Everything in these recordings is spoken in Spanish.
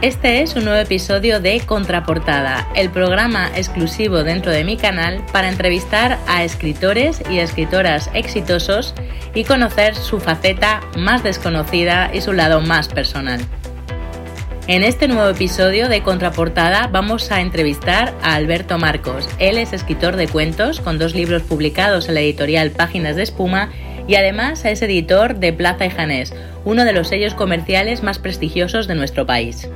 Este es un nuevo episodio de Contraportada, el programa exclusivo dentro de mi canal para entrevistar a escritores y escritoras exitosos y conocer su faceta más desconocida y su lado más personal. En este nuevo episodio de Contraportada vamos a entrevistar a Alberto Marcos. Él es escritor de cuentos con dos libros publicados en la editorial Páginas de Espuma y además es editor de Plaza y Janés, uno de los sellos comerciales más prestigiosos de nuestro país.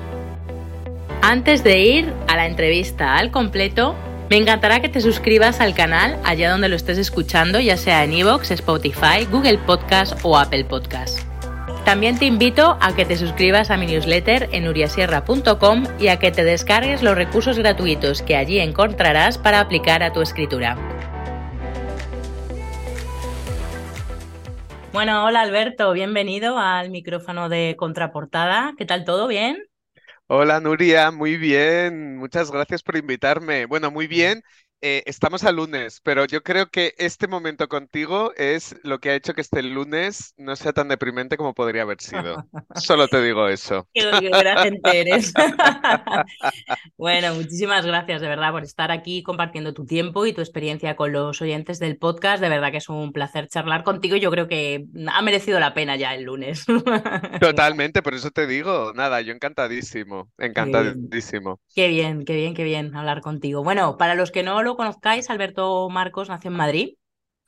Antes de ir a la entrevista al completo, me encantará que te suscribas al canal allá donde lo estés escuchando, ya sea en iVoox, Spotify, Google Podcast o Apple Podcast. También te invito a que te suscribas a mi newsletter en uriasierra.com y a que te descargues los recursos gratuitos que allí encontrarás para aplicar a tu escritura. Bueno, hola Alberto, bienvenido al micrófono de Contraportada. ¿Qué tal todo? ¿Bien? Hola Nuria, muy bien. Muchas gracias por invitarme. Bueno, muy bien eh, estamos a lunes, pero yo creo que este momento contigo es lo que ha hecho que este lunes no sea tan deprimente como podría haber sido. Solo te digo eso. Qué, qué eres. bueno, muchísimas gracias de verdad por estar aquí compartiendo tu tiempo y tu experiencia con los oyentes del podcast. De verdad que es un placer charlar contigo. Yo creo que ha merecido la pena ya el lunes. Totalmente, por eso te digo, nada, yo encantadísimo, encantadísimo. Qué bien, qué bien, qué bien hablar contigo. Bueno, para los que no lo conozcáis, Alberto Marcos nació en Madrid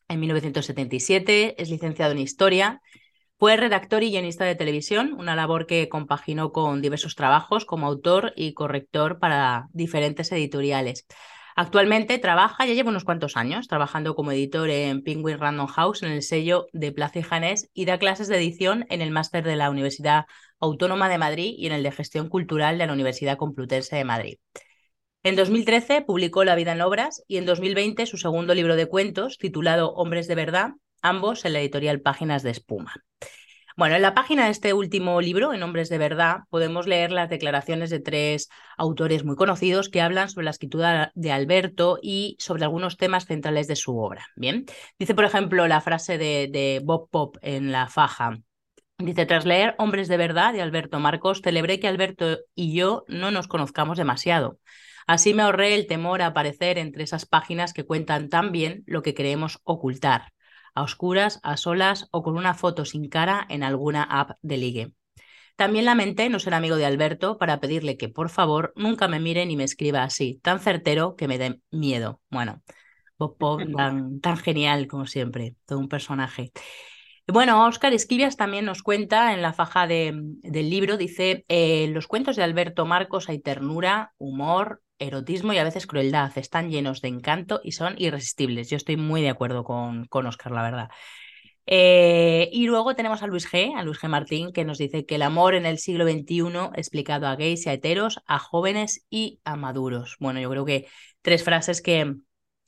en 1977, es licenciado en Historia, fue redactor y guionista de televisión, una labor que compaginó con diversos trabajos como autor y corrector para diferentes editoriales. Actualmente trabaja, ya lleva unos cuantos años, trabajando como editor en Penguin Random House, en el sello de Plaza y Janés, y da clases de edición en el máster de la Universidad Autónoma de Madrid y en el de Gestión Cultural de la Universidad Complutense de Madrid. En 2013 publicó La vida en obras y en 2020 su segundo libro de cuentos titulado Hombres de verdad, ambos en la editorial Páginas de Espuma. Bueno, en la página de este último libro, en Hombres de Verdad, podemos leer las declaraciones de tres autores muy conocidos que hablan sobre la escritura de Alberto y sobre algunos temas centrales de su obra. Bien, dice, por ejemplo, la frase de, Bob Pop en La Faja. Dice, tras leer Hombres de Verdad de Alberto Marcos, celebré que Alberto y yo no nos conozcamos demasiado. Así me ahorré el temor a aparecer entre esas páginas que cuentan tan bien lo que queremos ocultar, a oscuras, a solas o con una foto sin cara en alguna app de ligue. También lamenté no ser amigo de Alberto para pedirle que por favor nunca me mire ni me escriba así, tan certero que me dé miedo. Bueno, Bob Pop tan, tan genial como siempre, todo un personaje. Bueno, Oscar Esquivias también nos cuenta en la faja del libro, dice, en los cuentos de Alberto Marcos hay ternura, humor, erotismo y a veces crueldad. Están llenos de encanto y son irresistibles. Yo estoy muy de acuerdo con, con Oscar, la verdad. Eh, y luego tenemos a Luis G, a Luis G. Martín, que nos dice que el amor en el siglo XXI explicado a gays y a heteros, a jóvenes y a maduros. Bueno, yo creo que tres frases que,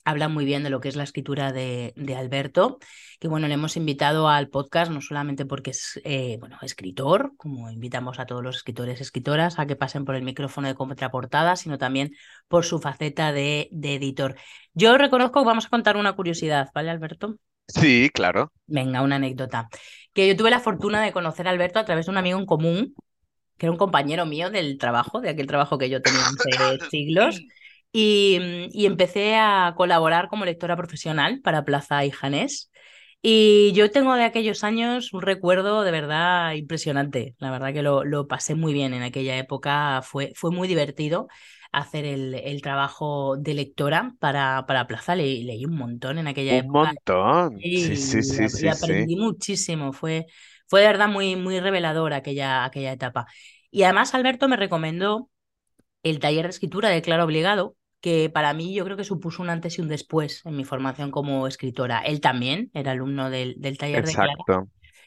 habla muy bien de lo que es la escritura de, Alberto, que bueno, le hemos invitado al podcast no solamente porque es eh, bueno, escritor, como invitamos a todos los escritores y escritoras a que pasen por el micrófono de contraportada, sino también por su faceta de, de editor. Yo reconozco que vamos a contar una curiosidad, ¿vale, Alberto? Sí, claro. Venga, una anécdota. Que yo tuve la fortuna de conocer a Alberto a través de un amigo en común, que era un compañero mío del trabajo, de aquel trabajo que yo tenía hace siglos. Mm, y, empecé a colaborar como lectora profesional para Plaza y Janés. Y yo tengo de aquellos años un recuerdo de verdad impresionante. La verdad que lo, lo pasé muy bien en aquella época. Fue, fue muy divertido hacer el, el, trabajo de lectora para, para Plaza. Le, leí un montón en aquella época. Un montón. Sí, sí, sí. sí, y aprendí muchísimo. Fue, fue de verdad muy, muy revelador aquella, aquella etapa. Y además Alberto me recomendó el taller de escritura de Claro Obligado, que para mí yo creo que supuso un antes y un después en mi formación como escritora. Él también era alumno del, del taller de Clara.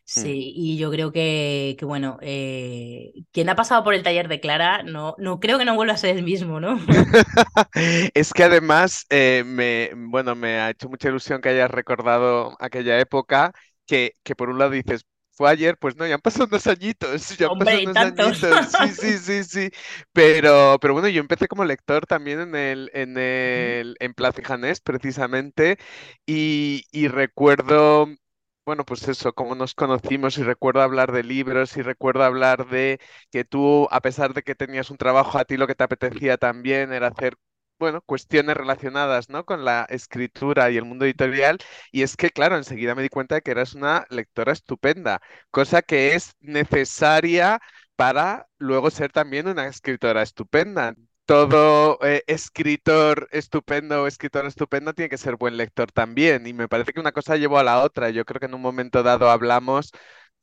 Sí, y yo creo que, que bueno, eh, quien ha pasado por el taller de Clara, no, no creo que no vuelva a ser el mismo, ¿no? Es que además, eh, me, bueno, me ha hecho mucha ilusión que hayas recordado aquella época, que, que por un lado dices, fue ayer, pues no, ya han pasado unos añitos, ya han pasado unos tantos. añitos, sí, sí, sí, sí, pero, pero bueno, yo empecé como lector también en el, en el, en Plaza Janés, precisamente, y, y recuerdo, bueno, pues eso, cómo nos conocimos, y recuerdo hablar de libros, y recuerdo hablar de que tú, a pesar de que tenías un trabajo, a ti lo que te apetecía también era hacer, bueno, cuestiones relacionadas, ¿no? Con la escritura y el mundo editorial. Y es que, claro, enseguida me di cuenta de que eras una lectora estupenda, cosa que es necesaria para luego ser también una escritora estupenda. Todo eh, escritor estupendo o escritora estupenda tiene que ser buen lector también. Y me parece que una cosa llevó a la otra. Yo creo que en un momento dado hablamos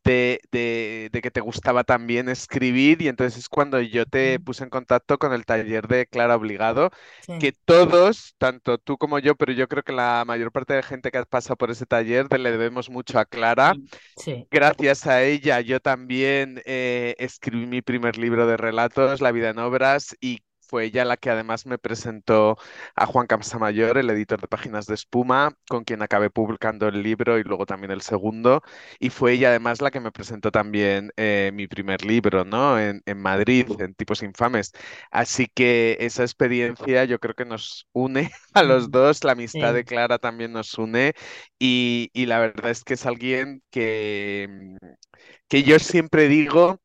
de, de- de que te gustaba también escribir y entonces es cuando yo te puse en contacto con el taller de Clara Obligado, que todos, tanto tú como yo, pero yo creo que la mayor parte de gente que ha pasado por ese taller te le debemos mucho a Clara. sí. Gracias a ella, yo también eh, escribí mi primer libro de relatos, La vida en obras, y fue ella la que además me presentó a Juan Camsamayor, el editor de Páginas de Espuma, con quien acabé publicando el libro y luego también el segundo. Y fue ella además la que me presentó también eh, mi primer libro, ¿no? En, en Madrid, en Tipos Infames. Así que esa experiencia yo creo que nos une a los dos, la amistad de. Clara también nos une y, y la verdad es que es alguien que, que yo siempre digo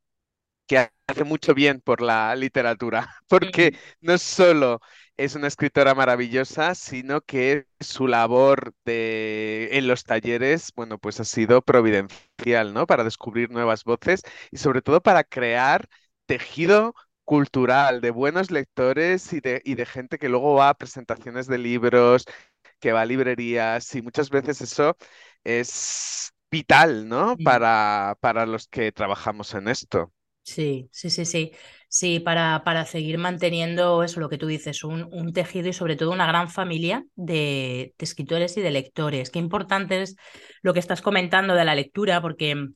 que hace mucho bien por la literatura, porque no solo es una escritora maravillosa, sino que su labor de, en los talleres, bueno, pues ha sido providencial, ¿no? Para descubrir nuevas voces y sobre todo para crear tejido cultural de buenos lectores y de, y de gente que luego va a presentaciones de libros, que va a librerías y muchas veces eso es vital, ¿no? Para, para los que trabajamos en esto. Sí, sí, sí, sí. Sí, para, para seguir manteniendo eso, lo que tú dices, un, un tejido y sobre todo una gran familia de, escritores y de lectores. Qué importante es lo que estás comentando de la lectura, porque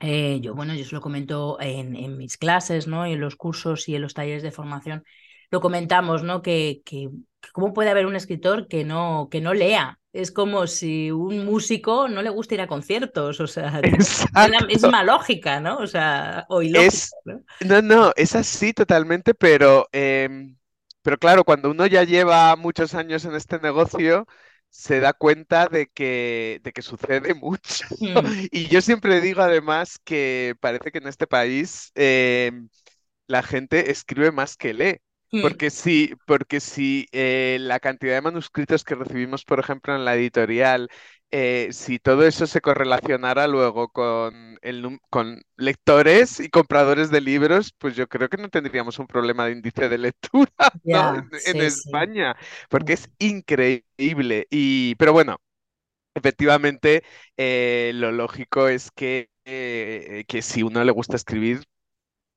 eh, yo, bueno, yo se lo comento en, en mis clases, ¿no? En los cursos y en los talleres de formación. Lo comentamos, ¿no? Que, que cómo puede haber un escritor que no, que no lea. Es como si un músico no le gusta ir a conciertos, o sea, Exacto. misma lógica, ¿no? O sea, o ilógica, Es, ¿no? no, no, es así totalmente, pero, em, pero claro, cuando uno ya lleva muchos años en este negocio, se da cuenta de que, de que sucede mucho. Mm, Y yo siempre digo además que parece que en este país em, la gente escribe más que lee. Mm, Porque sí, porque si eh, la cantidad de manuscritos que recibimos, por ejemplo, en la editorial, eh, si todo eso se correlacionara luego con, el, con lectores y compradores de libros, pues yo creo que no tendríamos un problema de índice de lectura, ¿no? En, sí. España, porque es increíble. Y, pero bueno, efectivamente, eh, lo lógico es que, eh, que si uno le gusta escribir,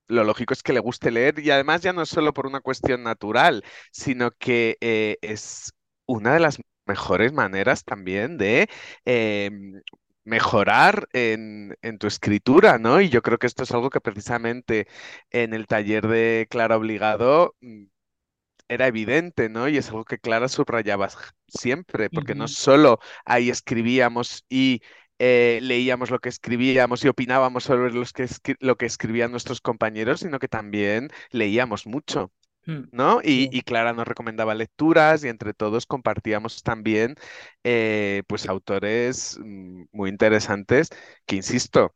lo lógico es que le guste leer y además ya no es solo por una cuestión natural, sino que eh, es una de las mejores maneras también de em, mejorar en, en tu escritura, ¿no? Y yo creo que esto es algo que precisamente en el taller de Clara Obligado mm, era evidente, ¿no? Y es algo que Clara subrayaba siempre, porque no solo ahí escribíamos y eh, leíamos lo que escribíamos y opinábamos sobre los que lo que escribían nuestros compañeros, sino que también leíamos mucho. mm, ¿No? Y, Clara nos recomendaba lecturas y entre todos compartíamos también eh, pues autores mm, muy interesantes que, insisto,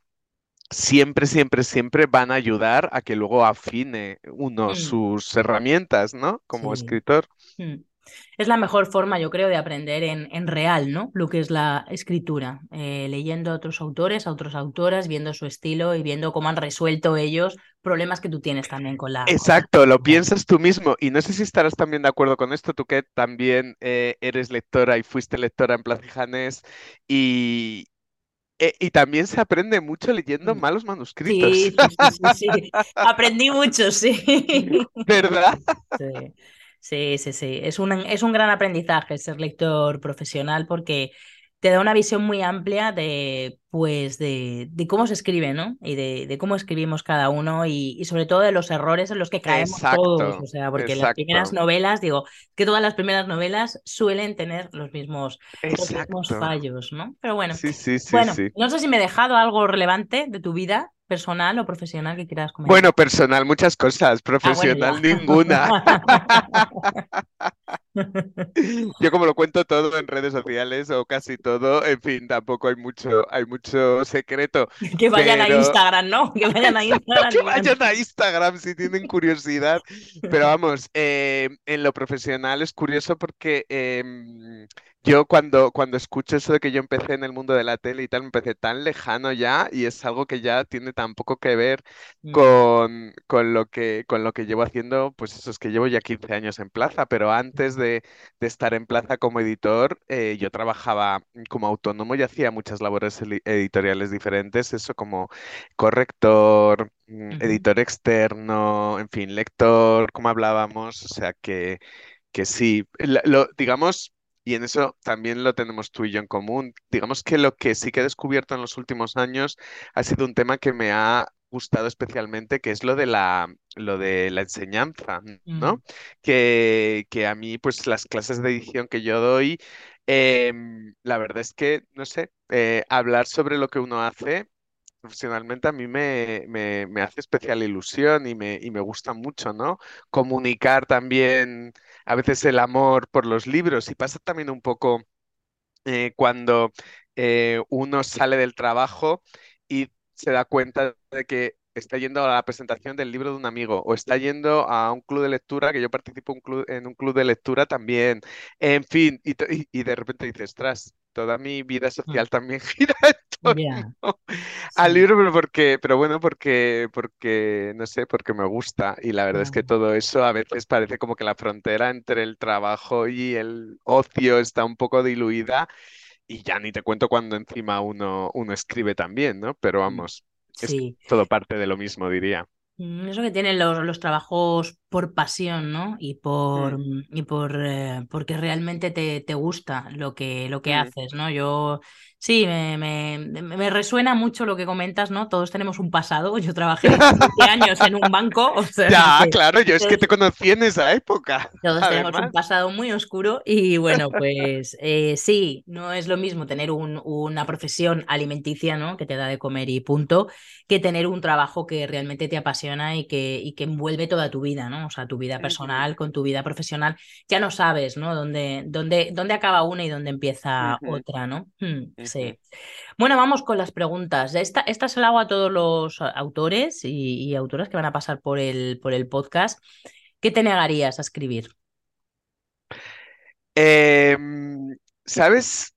siempre, siempre, siempre van a ayudar a que luego afine uno mm, sus herramientas, ¿no? Como sí. escritor. Es la mejor forma, yo creo, de aprender en, en real, ¿no? Lo que es la escritura, eh, leyendo a otros autores, a otras autoras, viendo su estilo y viendo cómo han resuelto ellos problemas que tú tienes también con la, Exacto, lo piensas tú mismo y no sé si estarás también de acuerdo con esto, tú que también eh, eres lectora y fuiste lectora en Plaza y Janés y, e- y también se aprende mucho leyendo Mm. malos manuscritos, Sí, sí, sí, sí, sí. Aprendí mucho, sí. ¿verdad? Sí, sí, sí, sí. Es un, es un gran aprendizaje ser lector profesional porque te da una visión muy amplia de, pues, de, de cómo se escribe, ¿no? Y de, de cómo escribimos cada uno y, y, sobre todo de los errores en los que caemos todos. O sea, porque las primeras novelas, digo, que todas las primeras novelas suelen tener los mismos, los mismos fallos, ¿no? Pero bueno, Sí, sí, sí, bueno, no sé si me he dejado algo relevante de tu vida personal o profesional que quieras comentar. Bueno, personal, muchas cosas, Ah, bueno, profesional, ninguna. Yo como lo cuento todo en redes sociales o casi todo, en fin, tampoco hay mucho, hay mucho secreto, Que vayan a Instagram, ¿no? Que vayan a Instagram que vayan a Instagram si tienen curiosidad. Pero vamos, eh, en lo profesional es curioso porque em, yo cuando, cuando escucho eso de que yo empecé en el mundo de la tele y tal, me empecé tan lejano ya y es algo que ya tiene tan poco que ver Mm, con, con lo que, con lo que llevo haciendo, pues eso es que llevo ya 15 años en Plaza, pero antes de, de estar en Plaza como editor, eh, yo trabajaba como autónomo y hacía muchas labores editoriales diferentes, eso como corrector, mm, editor externo, en fin, lector, como hablábamos, o sea que, que sí, lo, digamos... Y en eso también lo tenemos tú y yo en común. Digamos que lo que sí que he descubierto en los últimos años ha sido un tema que me ha gustado especialmente, que es lo de la, lo de la enseñanza, mm, ¿no? Que, que a mí, pues las clases de edición que yo doy, em, la verdad es que, no sé, eh, hablar sobre lo que uno hace profesionalmente a mí me, me, me hace especial ilusión y me, y me gusta mucho, ¿no? Comunicar también a veces el amor por los libros y pasa también un poco eh, cuando eh, uno sale del trabajo y se da cuenta de que está yendo a la presentación del libro de un amigo o está yendo a un club de lectura, que yo participo un club- en un club de lectura también. En fin, y, to- y- y de repente dices, tras, toda mi vida mm, social también gira en torno al sí. libro, pero porque, pero bueno, porque, porque, no sé, porque me gusta. Y la verdad es que todo eso a veces parece como que la frontera entre el trabajo y el ocio está un poco diluida y ya ni te cuento cuando encima uno, uno escribe también, ¿no? Pero Mm, vamos, es Sí. todo parte de lo mismo, diría. Mm, Eso que tienen los, los trabajos por pasión, ¿no? Y por, Mm, mm, y por eh, porque realmente te, te gusta lo que, lo que mm. haces, ¿no? Yo sí, me, me, resuena mucho lo que comentas, ¿no? Todos tenemos un pasado. Yo trabajé 15 años en un banco, o sea Ya, que claro, yo es que te conocí en esa época, todos tenemos un pasado muy oscuro y bueno, pues eh, sí, no es lo mismo tener un- una profesión alimenticia, ¿no? Que te da de comer y punto, que tener un trabajo que realmente te apasiona y que, y que envuelve toda tu vida, ¿no? O sea, tu vida personal con tu vida profesional, ya no sabes, ¿no? Dónde, dónde, dónde acaba una y dónde empieza otra, ¿no? Hmm, sí. Bueno, vamos con las preguntas. Esta, esta se la hago a todos los autores y, y autoras que van a pasar por el, por el podcast. ¿Qué te negarías a escribir? Em, ¿sabes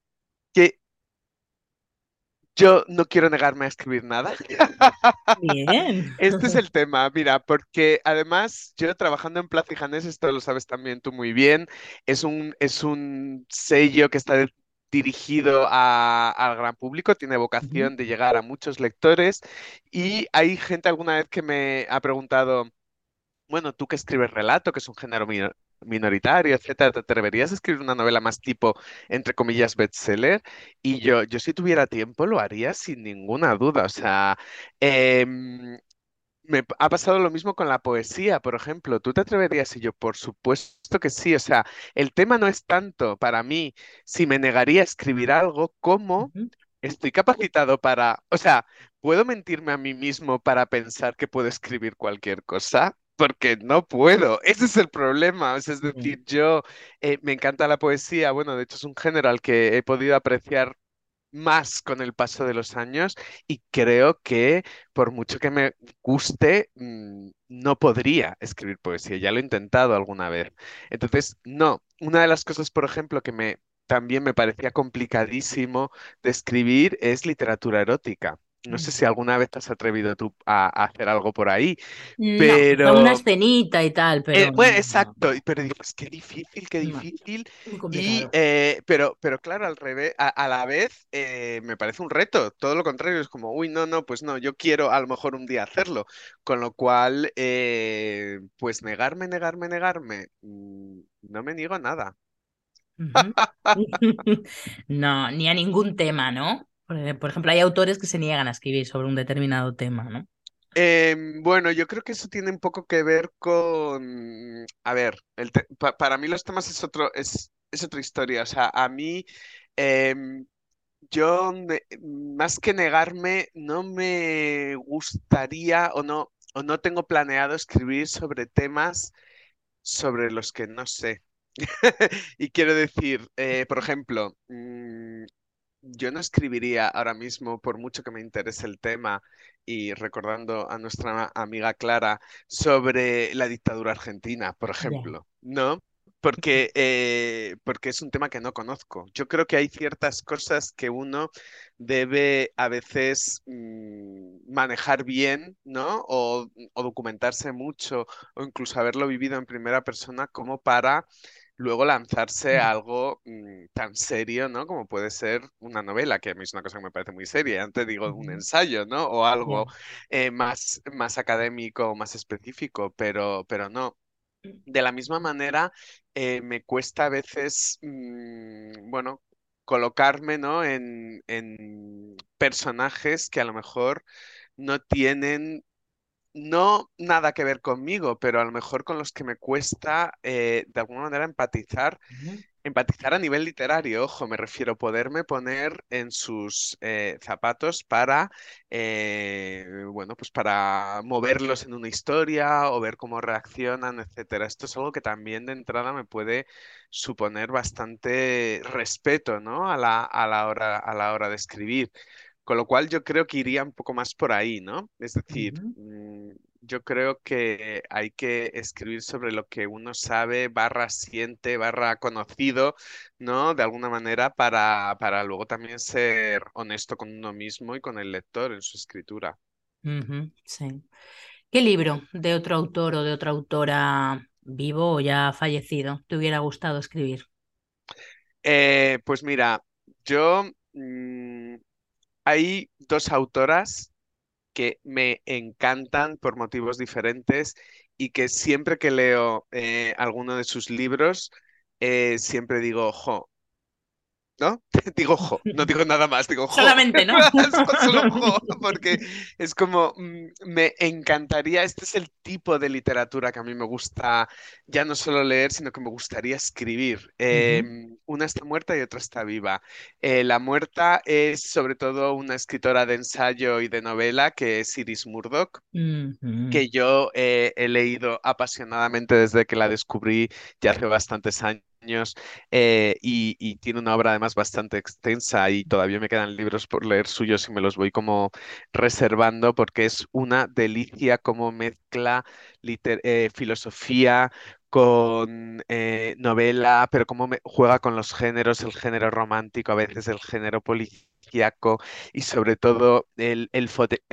yo no quiero negarme a escribir nada? Bien. Este es el tema, mira, porque además yo trabajando en Plaza y Janés, esto lo sabes también tú muy bien, es un, es un sello que está de- dirigido a- al gran público, tiene vocación de llegar a muchos lectores y hay gente alguna vez que me ha preguntado, bueno, tú que escribes relato, que es un género minoritario, etcétera, ¿te atreverías a escribir una novela más tipo, entre comillas, bestseller? Y yo, yo si tuviera tiempo lo haría sin ninguna duda, o sea... em, me ha pasado lo mismo con la poesía, por ejemplo. ¿Tú te atreverías? Y yo, por supuesto que sí. O sea, el tema no es tanto para mí si me negaría a escribir algo como estoy capacitado para, o sea, ¿puedo mentirme a mí mismo para pensar que puedo escribir cualquier cosa? Porque no puedo. Ese es el problema. O sea, es decir, yo eh, me encanta la poesía. Bueno, de hecho es un género al que he podido apreciar más con el paso de los años y creo que por mucho que me guste, mm, no podría escribir poesía. Ya lo he intentado alguna vez. Entonces, no, una de las cosas, por ejemplo, que me también me parecía complicadísimo de escribir es literatura erótica. No sé si alguna vez te has atrevido tú a, a hacer algo por ahí, No, quizá una pero escenita y tal, eh, pero bueno, no, no, exacto, pero dices, qué difícil, qué difícil. Y, eh, pero, pero claro, al revés, a, a la vez eh, me parece un reto. Todo lo contrario, es como, uy, no, no, pues no, yo quiero a lo mejor un día hacerlo. Con lo cual, pues negarme, negarme, negarme, mm, no me niego nada. No, ni a ningún tema, ¿no? Por ejemplo, hay autores que se niegan a escribir sobre un determinado tema, ¿no? Em, bueno, yo creo que eso tiene un poco que ver con, a ver, para mí los temas es otro, es, es otra historia. O sea, a mí, em, yo más que negarme, no me gustaría o no, o no tengo planeado escribir sobre temas sobre los que no sé. Y quiero decir, eh, por ejemplo, mm, yo no escribiría ahora mismo, por mucho que me interese el tema, y recordando a nuestra amiga Clara, sobre la dictadura argentina, por ejemplo, ¿no? Porque, eh, porque es un tema que no conozco. Yo creo que hay ciertas cosas que uno debe a veces mm, manejar bien, ¿no? O, o documentarse mucho, o incluso haberlo vivido en primera persona como para luego lanzarse a algo mm, tan serio, ¿no? Como puede ser una novela, que a mí es una cosa que me parece muy seria. Antes digo un ensayo, ¿no? O algo eh, más, más académico, más específico, pero, pero no. Mm. De la misma manera, eh, me cuesta a veces, mm, bueno, colocarme, ¿no? En, en personajes que a lo mejor no tienen no nada que ver conmigo, pero a lo mejor con los que me cuesta eh, de alguna manera empatizar, empatizar a nivel literario, ojo, me refiero a poderme poner en sus eh, zapatos para, eh, bueno, pues para moverlos en una historia o ver cómo reaccionan, etcétera. Esto es algo que también de entrada me puede suponer bastante respeto, ¿no? A la, a la hora, a la hora de escribir. Con lo cual yo creo que iría un poco más por ahí, ¿no? Es decir, mm, yo creo que hay que escribir sobre lo que uno sabe, barra siente, barra conocido, ¿no? De alguna manera para, para luego también ser honesto con uno mismo y con el lector en su escritura. sí. ¿Qué libro de otro autor o de otra autora vivo o ya fallecido te hubiera gustado escribir? Eh, pues mira, yo mm, hay dos autoras que me encantan por motivos diferentes y que siempre que leo eh, alguno de sus libros, eh, siempre digo, ojo, ¿no? digo jo, no digo nada más, digo. Solamente, ¿no? Solo porque es como, mm, me encantaría, este es el tipo de literatura que a mí me gusta ya no solo leer, sino que me gustaría escribir. Em, una está muerta y otra está viva. Eh, la muerta es sobre todo una escritora de ensayo y de novela que es Iris Murdoch, que yo eh, he leído apasionadamente desde que la descubrí ya hace bastantes años eh, y, tiene una obra además bastante extensa y todavía me quedan libros por leer suyos y me los voy como reservando porque es una delicia como mezcla eh, filosofía con eh, novela, pero como juega con los géneros, el género romántico, a veces el género policial y sobre todo el, el,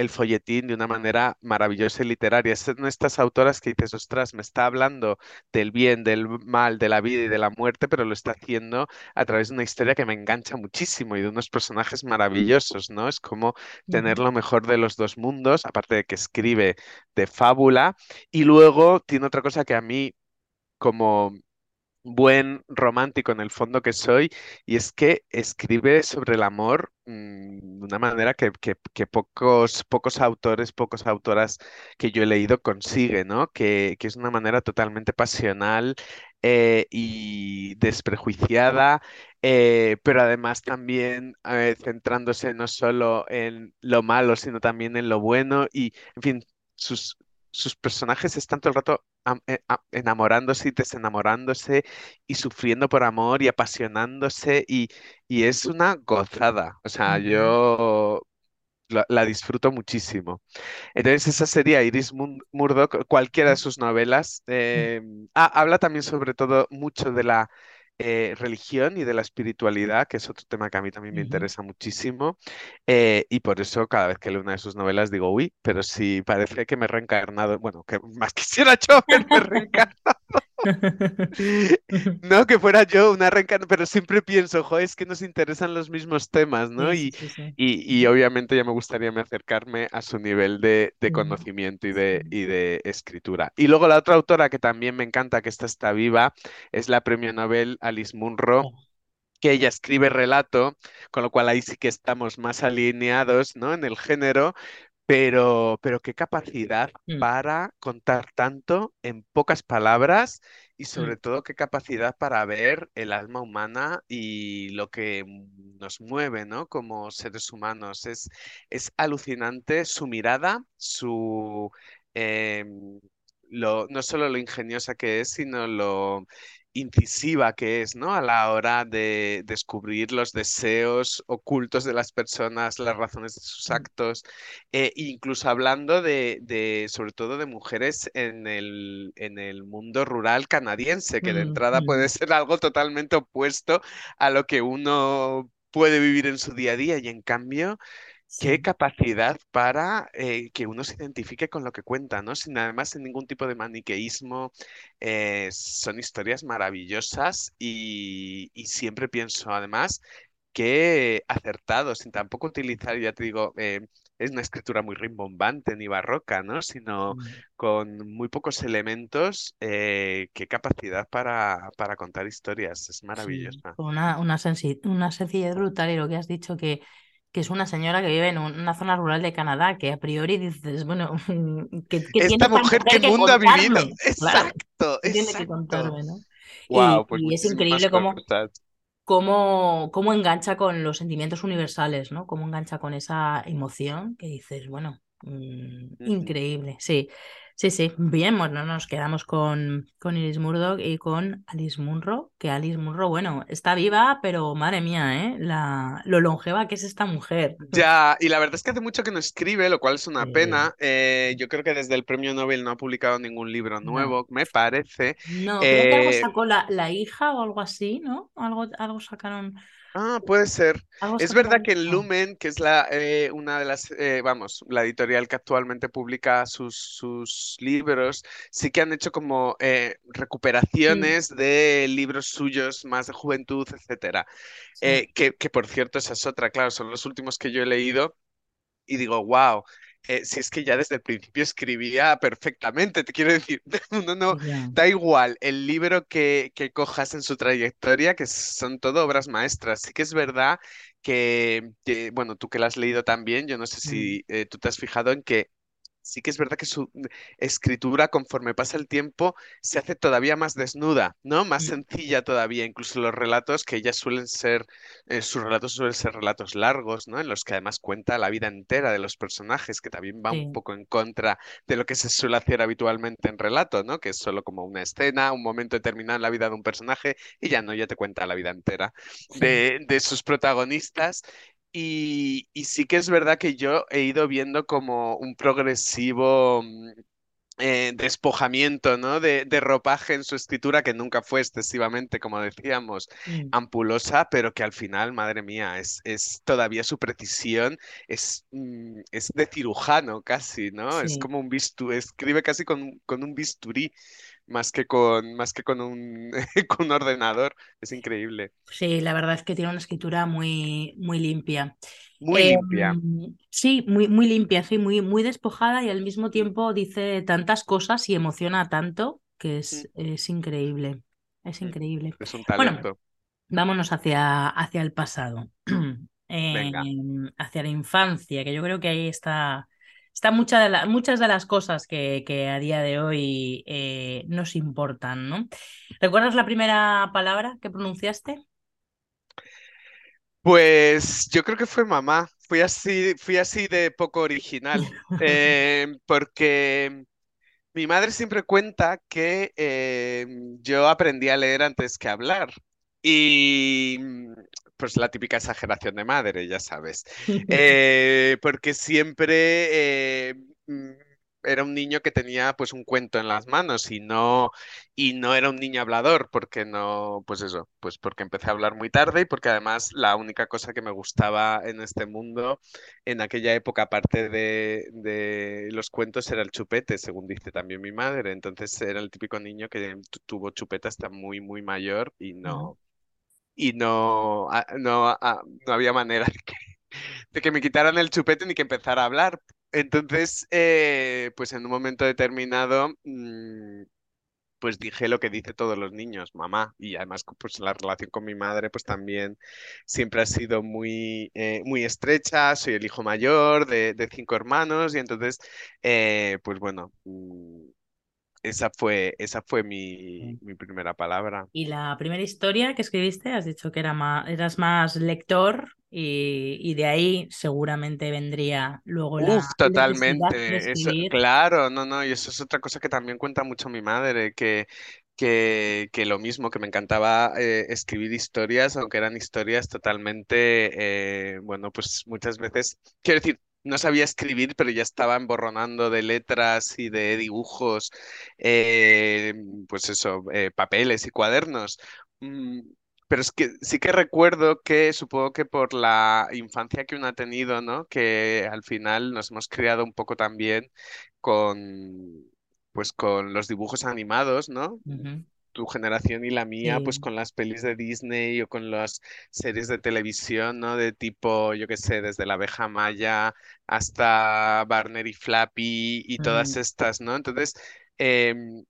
folletín de una manera maravillosa y literaria. Son estas autoras que dices, ostras, me está hablando del bien, del mal, de la vida y de la muerte, pero lo está haciendo a través de una historia que me engancha muchísimo y de unos personajes maravillosos, ¿no? Es como tener lo mejor de los dos mundos, aparte de que escribe de fábula, y luego tiene otra cosa que a mí como buen romántico en el fondo que soy, y es que escribe sobre el amor mm, de una manera que, pocos, pocos autores, pocas autoras que yo he leído consiguen, ¿no? Que, es una manera totalmente pasional eh, y desprejuiciada, eh, pero además también eh, centrándose no solo en lo malo, sino también en lo bueno, y en fin, sus, sus personajes están todo el rato enamorándose y desenamorándose y sufriendo por amor y apasionándose y, es una gozada. O sea, yo la, disfruto muchísimo. Entonces, esa sería Iris Murdoch, cualquiera de sus novelas. Eh, ah, habla también sobre todo mucho de la eh, religión y de la espiritualidad, que es otro tema que a mí también me interesa muchísimo. Eh, y por eso cada vez que leo una de sus novelas digo, uy, pero si parece que me he reencarnado, bueno, que más quisiera yo haberme reencarnado. No, que fuera yo una reencarnación, pero siempre pienso, jo, es que nos interesan los mismos temas, ¿no? Sí, Y, sí, sí. y, y obviamente ya me gustaría me acercarme a su nivel de, de conocimiento y de, y de escritura. Y luego la otra autora que también me encanta, que esta está viva, es la premio Nobel Alice Munro Oh, que ella escribe relato, con lo cual ahí sí que estamos más alineados, ¿no? En el género, pero, pero qué capacidad mm, para contar tanto en pocas palabras y mm, sobre todo qué capacidad para ver el alma humana y lo que nos mueve, ¿no? Como seres humanos. Es, es alucinante su mirada, su... em, Lo, no solo lo ingeniosa que es, sino lo incisiva que es, ¿no? A la hora de descubrir los deseos ocultos de las personas, las razones de sus mm, actos eh, incluso hablando de, de, sobre todo de mujeres en el, en el mundo rural canadiense, que de mm, entrada puede mm. ser algo totalmente opuesto a lo que uno puede vivir en su día a día y en cambio, qué capacidad para eh, que uno se identifique con lo que cuenta, ¿no? Sin además sin ningún tipo de maniqueísmo. eh, son historias maravillosas y, y siempre pienso además qué acertado, sin tampoco utilizar, ya te digo, eh, es una escritura muy rimbombante ni barroca, ¿no? Sino mm. con muy pocos elementos, eh, qué capacidad para, para contar historias, es maravillosa. una, una, una sencillez brutal y lo que has dicho que, que es una señora que vive en un- una zona rural de Canadá, que a priori dices, bueno, ¿qué, qué tiene Esta esta mujer, ¿qué mujer que mundo ha vivido? contarme? Claro, Exacto, ¿qué tiene que contarme, no? Y, pues y es increíble cómo, cómo, cómo engancha con los sentimientos universales, ¿no? Cómo engancha con esa emoción que dices, bueno, mm, increíble, sí. Sí, sí, bien, bueno, nos quedamos con, con Iris Murdoch y con Alice Munro, que Alice Munro, bueno, está viva, pero madre mía, ¿eh? La, lo longeva que es esta mujer. Ya, y la verdad es que hace mucho que no escribe, lo cual es una pena. Eh, yo creo que desde el premio Nobel no ha publicado ningún libro no, nuevo, me parece. no, creo que algo Eh, sacó la, la hija o algo así, ¿no? Algo, algo sacaron, ah, puede ser. Es verdad que en. Lumen, que es la, eh, una de las, eh, vamos, la editorial que actualmente publica sus, sus libros, sí que han hecho como eh, recuperaciones de libros suyos más de juventud, etcétera. sí, Eh, que, que por cierto, esa es otra, claro, son los últimos que yo he leído y digo, wow, si es que ya desde el principio escribía perfectamente, te quiero decir, no, ya. da igual el libro que, que cojas en su trayectoria, que son todo obras maestras. Sí que es verdad que, que, bueno, tú que la has leído también, yo no sé si eh, tú te has fijado en que sí que es verdad que su escritura, conforme pasa el tiempo, se hace todavía más desnuda, ¿no? Más mm, sencilla todavía. Incluso los relatos, que ya suelen ser, eh, sus relatos suelen ser relatos largos, ¿no? En los que además cuenta la vida entera de los personajes, que también va un poco en contra de lo que se suele hacer habitualmente en relato, ¿no? Que es solo como una escena, un momento determinado en la vida de un personaje y ya no, ya te cuenta la vida entera de sus protagonistas. Y, y sí que es verdad que yo he ido viendo como un progresivo mm, eh, despojamiento, ¿no? De, de ropaje en su escritura, que nunca fue excesivamente, como decíamos, mm, ampulosa, pero que al final, madre mía, es, es todavía su precisión, es, mm, es de cirujano casi, ¿no? Es como un bisturí, escribe casi con, con un bisturí, más que con, más que con un, con un ordenador. Es increíble. Sí, la verdad es que tiene una escritura muy, muy limpia. Muy Eh, limpia. sí, muy, muy limpia, sí, muy, muy despojada y al mismo tiempo dice tantas cosas y emociona tanto que mm, es, es increíble. Es mm. increíble. Es un Bueno, talento. vámonos hacia, hacia el pasado, Eh, Venga. hacia la infancia, que yo creo que ahí está, está mucha de la- muchas de las cosas que, que a día de hoy eh, nos importan, ¿no? ¿Recuerdas la primera palabra que pronunciaste? Pues yo creo que fue mamá. Fui así, fui así de poco original. Eh, porque mi madre siempre cuenta que eh, yo aprendí a leer antes que hablar. Y pues la típica exageración de madre, ya sabes. Eh, porque siempre eh, mm, era un niño que tenía pues un cuento en las manos y no, y no era un niño hablador, porque no, pues eso, pues porque empecé a hablar muy tarde y porque además la única cosa que me gustaba en este mundo en aquella época, aparte de, de los cuentos, era el chupete, según dice también mi madre. Entonces era el típico niño que tuvo chupete hasta muy, muy mayor y no, y no, no, no había manera de que, de que me quitaran el chupete ni que empezara a hablar. Entonces, eh, pues en un momento determinado, mm, pues dije lo que dice todos los niños, mamá. Y además, pues la relación con mi madre, pues también siempre ha sido muy, eh, muy estrecha. Soy el hijo mayor de, de cinco hermanos y entonces, eh, pues bueno, mm, esa fue, esa fue mi, mi, primera palabra. ¿Y la primera historia que escribiste? Has dicho que era más, eras más lector y, y de ahí seguramente vendría luego la... Uf, totalmente. Eso, claro, no, no, y eso es otra cosa que también cuenta mucho mi madre, que, que, que lo mismo, que me encantaba eh, escribir historias, aunque eran historias totalmente, eh, bueno, pues muchas veces, quiero decir, no sabía escribir, pero ya estaba emborronando de letras y de dibujos, eh, pues eso, eh, papeles y cuadernos. Mm, pero es que sí que recuerdo que supongo que por la infancia que uno ha tenido, ¿no? Que al final nos hemos criado un poco también con, pues con los dibujos animados, ¿no? Tu generación y la mía, pues con las pelis de Disney o con las series de televisión, ¿no? De tipo, yo qué sé, desde la abeja maya hasta Barner y Flappy y todas estas, ¿no? Entonces, em,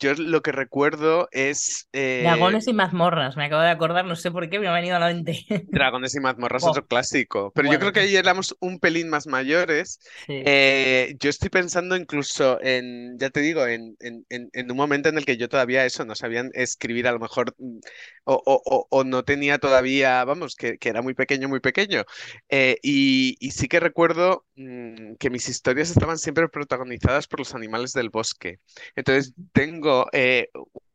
yo lo que recuerdo es... Eh, Dragones y mazmorras, me acabo de acordar, no sé por qué me ha venido a la mente. Dragones y mazmorras, otro clásico. Pero yo creo que ahí éramos un pelín más mayores. Eh, yo estoy pensando incluso en, ya te digo, en, en, en, un momento en el que yo todavía eso, no sabían escribir a lo mejor, mm, o, o, o no tenía todavía, vamos, que, que, era muy pequeño, muy pequeño. Eh, y, y, sí que recuerdo mm, que mis historias estaban siempre protagonizadas por los animales del bosque. Entonces tengo eh,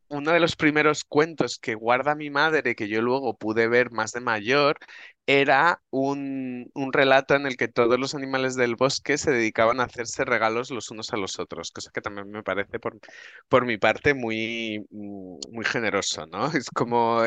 uno de los primeros cuentos que guarda mi madre, que yo luego pude ver más de mayor, era un, un, relato en el que todos los animales del bosque se dedicaban a hacerse regalos los unos a los otros, cosa que también me parece por, por mi parte muy, mm, muy generoso, ¿no? Es como,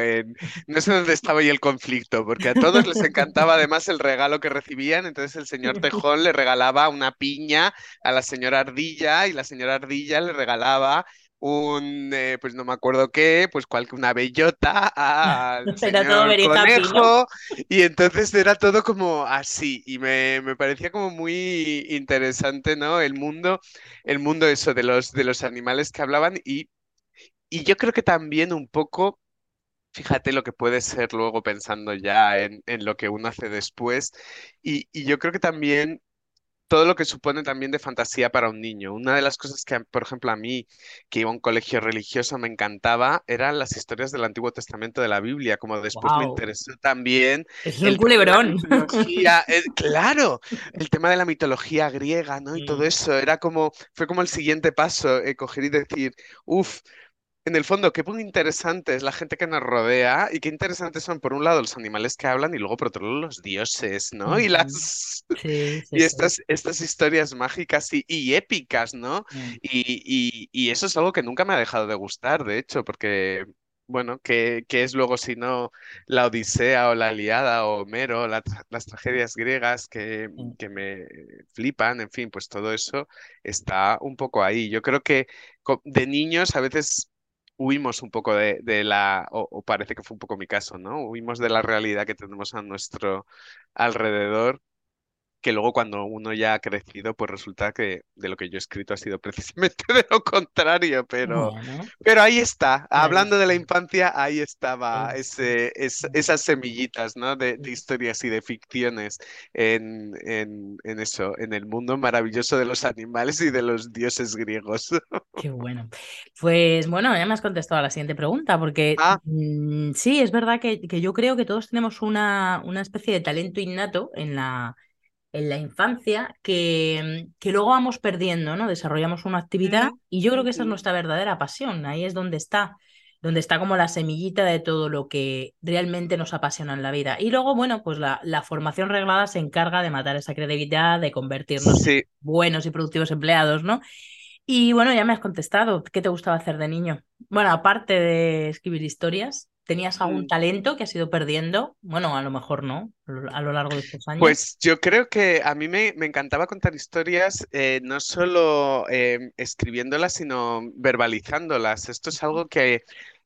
no sé dónde estaba ahí el conflicto, porque a todos les encantaba además el regalo que recibían, entonces el señor Tejón le regalaba una piña a la señora Ardilla y la señora Ardilla le regalaba un, eh, pues no me acuerdo qué, pues cual, una bellota al señor conejo, y entonces era todo como así, y me, me, parecía como muy interesante, ¿no? El mundo, el mundo eso de los, de los animales que hablaban, y, y yo creo que también un poco, fíjate lo que puede ser luego pensando ya en, en lo que uno hace después, y, y yo creo que también todo lo que supone también de fantasía para un niño. Una de las cosas que, por ejemplo, a mí, que iba a un colegio religioso, me encantaba, eran las historias del Antiguo Testamento de la Biblia, como después me interesó también. Es un culebrón. claro, el tema de la mitología griega, ¿no? Y todo eso, era como, fue como el siguiente paso, eh, coger y decir, uff, en el fondo, qué muy interesante es la gente que nos rodea y qué interesantes son, por un lado, los animales que hablan y luego, por otro lado, los dioses, ¿no? Y las... y estas, estas historias mágicas y, épicas, ¿no? Mm. Y, y, eso es algo que nunca me ha dejado de gustar, de hecho, porque, bueno, ¿qué, qué es luego si no la Odisea o la Iliada o Homero, las tragedias griegas que, mm. que me flipan, en fin, pues todo eso está un poco ahí. Yo creo que de niños a veces huimos un poco de, la, o, parece que fue un poco mi caso, ¿no? Huimos de la realidad que tenemos a nuestro alrededor que luego cuando uno ya ha crecido, pues resulta que de lo que yo he escrito ha sido precisamente de lo contrario, pero, pero ahí está, hablando de la infancia, ahí estaba ese, esas semillitas, ¿no? De, historias y de ficciones en, en, en, eso, en el mundo maravilloso de los animales y de los dioses griegos. Qué bueno. Pues bueno, ya me has contestado a la siguiente pregunta, porque ah. mm, sí, es verdad que, que, yo creo que todos tenemos una, una especie de talento innato en la en la infancia que, que, luego vamos perdiendo, ¿no? Desarrollamos una actividad y yo creo que esa es nuestra verdadera pasión, ahí es donde está. donde está como la semillita de todo lo que realmente nos apasiona en la vida. Y luego, bueno, pues la, la formación reglada se encarga de matar esa creatividad, de convertirnos en buenos y productivos empleados, ¿no? Y bueno, ya me has contestado, ¿qué te gustaba hacer de niño? Bueno, aparte de escribir historias, ¿tenías algún mm. talento que has ido perdiendo? Bueno, a lo mejor no, a lo largo de estos años. Pues yo creo que a mí me, encantaba contar historias, eh, no solo em, escribiéndolas, sino verbalizándolas. Esto es algo que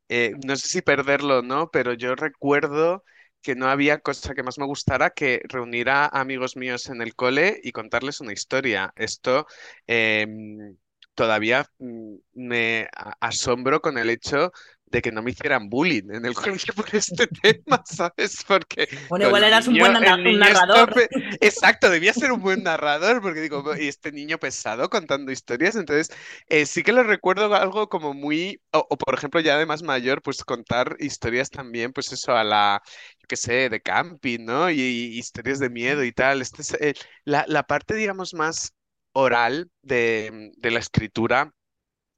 eh, no sé si perderlo o no, pero yo recuerdo que no había cosa que más me gustara que reunir a amigos míos en el cole y contarles una historia. Esto em, todavía mm, me asombro con el hecho de que no me hicieran bullying en el colegio por este tema, ¿sabes? Porque. Bueno, igual eras un buen narrador. Exacto, debía ser un buen narrador, porque digo, y este niño pesado contando historias, entonces eh, sí que le recuerdo algo como muy. O, por ejemplo, ya de más mayor, pues contar historias también, pues eso, a la. Yo qué sé, de camping, ¿no? Y, historias de miedo y tal. Este es, eh, la, la parte, digamos, más oral de, de la escritura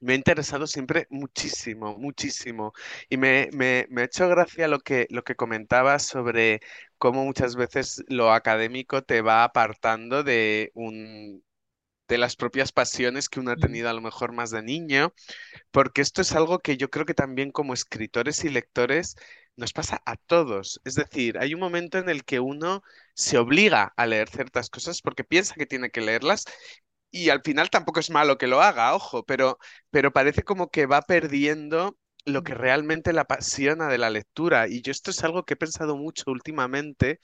me ha interesado siempre muchísimo, muchísimo. Y me, me, me, ha hecho gracia lo que, lo que comentabas sobre cómo muchas veces lo académico te va apartando de, un, de las propias pasiones que uno ha tenido a lo mejor más de niño, porque esto es algo que yo creo que también como escritores y lectores nos pasa a todos. Es decir, hay un momento en el que uno se obliga a leer ciertas cosas porque piensa que tiene que leerlas y al final tampoco es malo que lo haga, ojo, pero, pero parece como que va perdiendo lo que realmente le apasiona de la lectura. Y yo esto es algo que he pensado mucho últimamente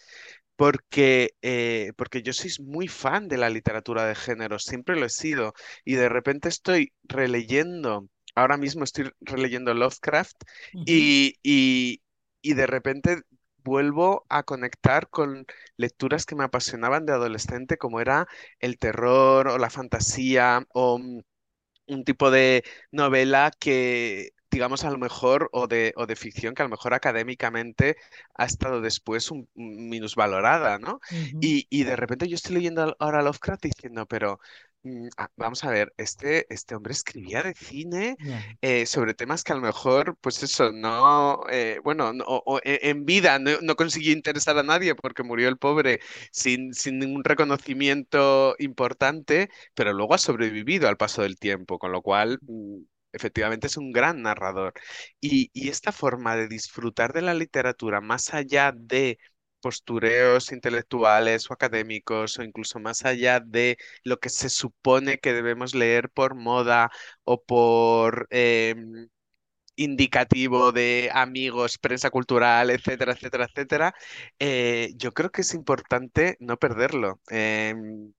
porque, eh, porque yo soy muy fan de la literatura de género, siempre lo he sido. Y de repente estoy releyendo, ahora mismo estoy releyendo Lovecraft y, y, y de repente vuelvo a conectar con lecturas que me apasionaban de adolescente, como era el terror o la fantasía o mm, un tipo de novela que digamos, a lo mejor, o de, o de ficción que a lo mejor académicamente ha estado después un, minusvalorada, ¿no? y, y, de repente yo estoy leyendo ahora Lovecraft diciendo, pero Mm, ah, vamos a ver, este, este hombre escribía de cine eh, sobre temas que a lo mejor, pues eso, no, eh, bueno, e, en vida no, consiguió interesar a nadie porque murió el pobre sin, sin ningún reconocimiento importante, pero luego ha sobrevivido al paso del tiempo, con lo cual mm, efectivamente es un gran narrador. Y, y esta forma de disfrutar de la literatura más allá de postureos intelectuales o académicos o incluso más allá de lo que se supone que debemos leer por moda o por em, indicativo de amigos, prensa cultural, etcétera, etcétera, etcétera, eh, yo creo que es importante no perderlo. Em,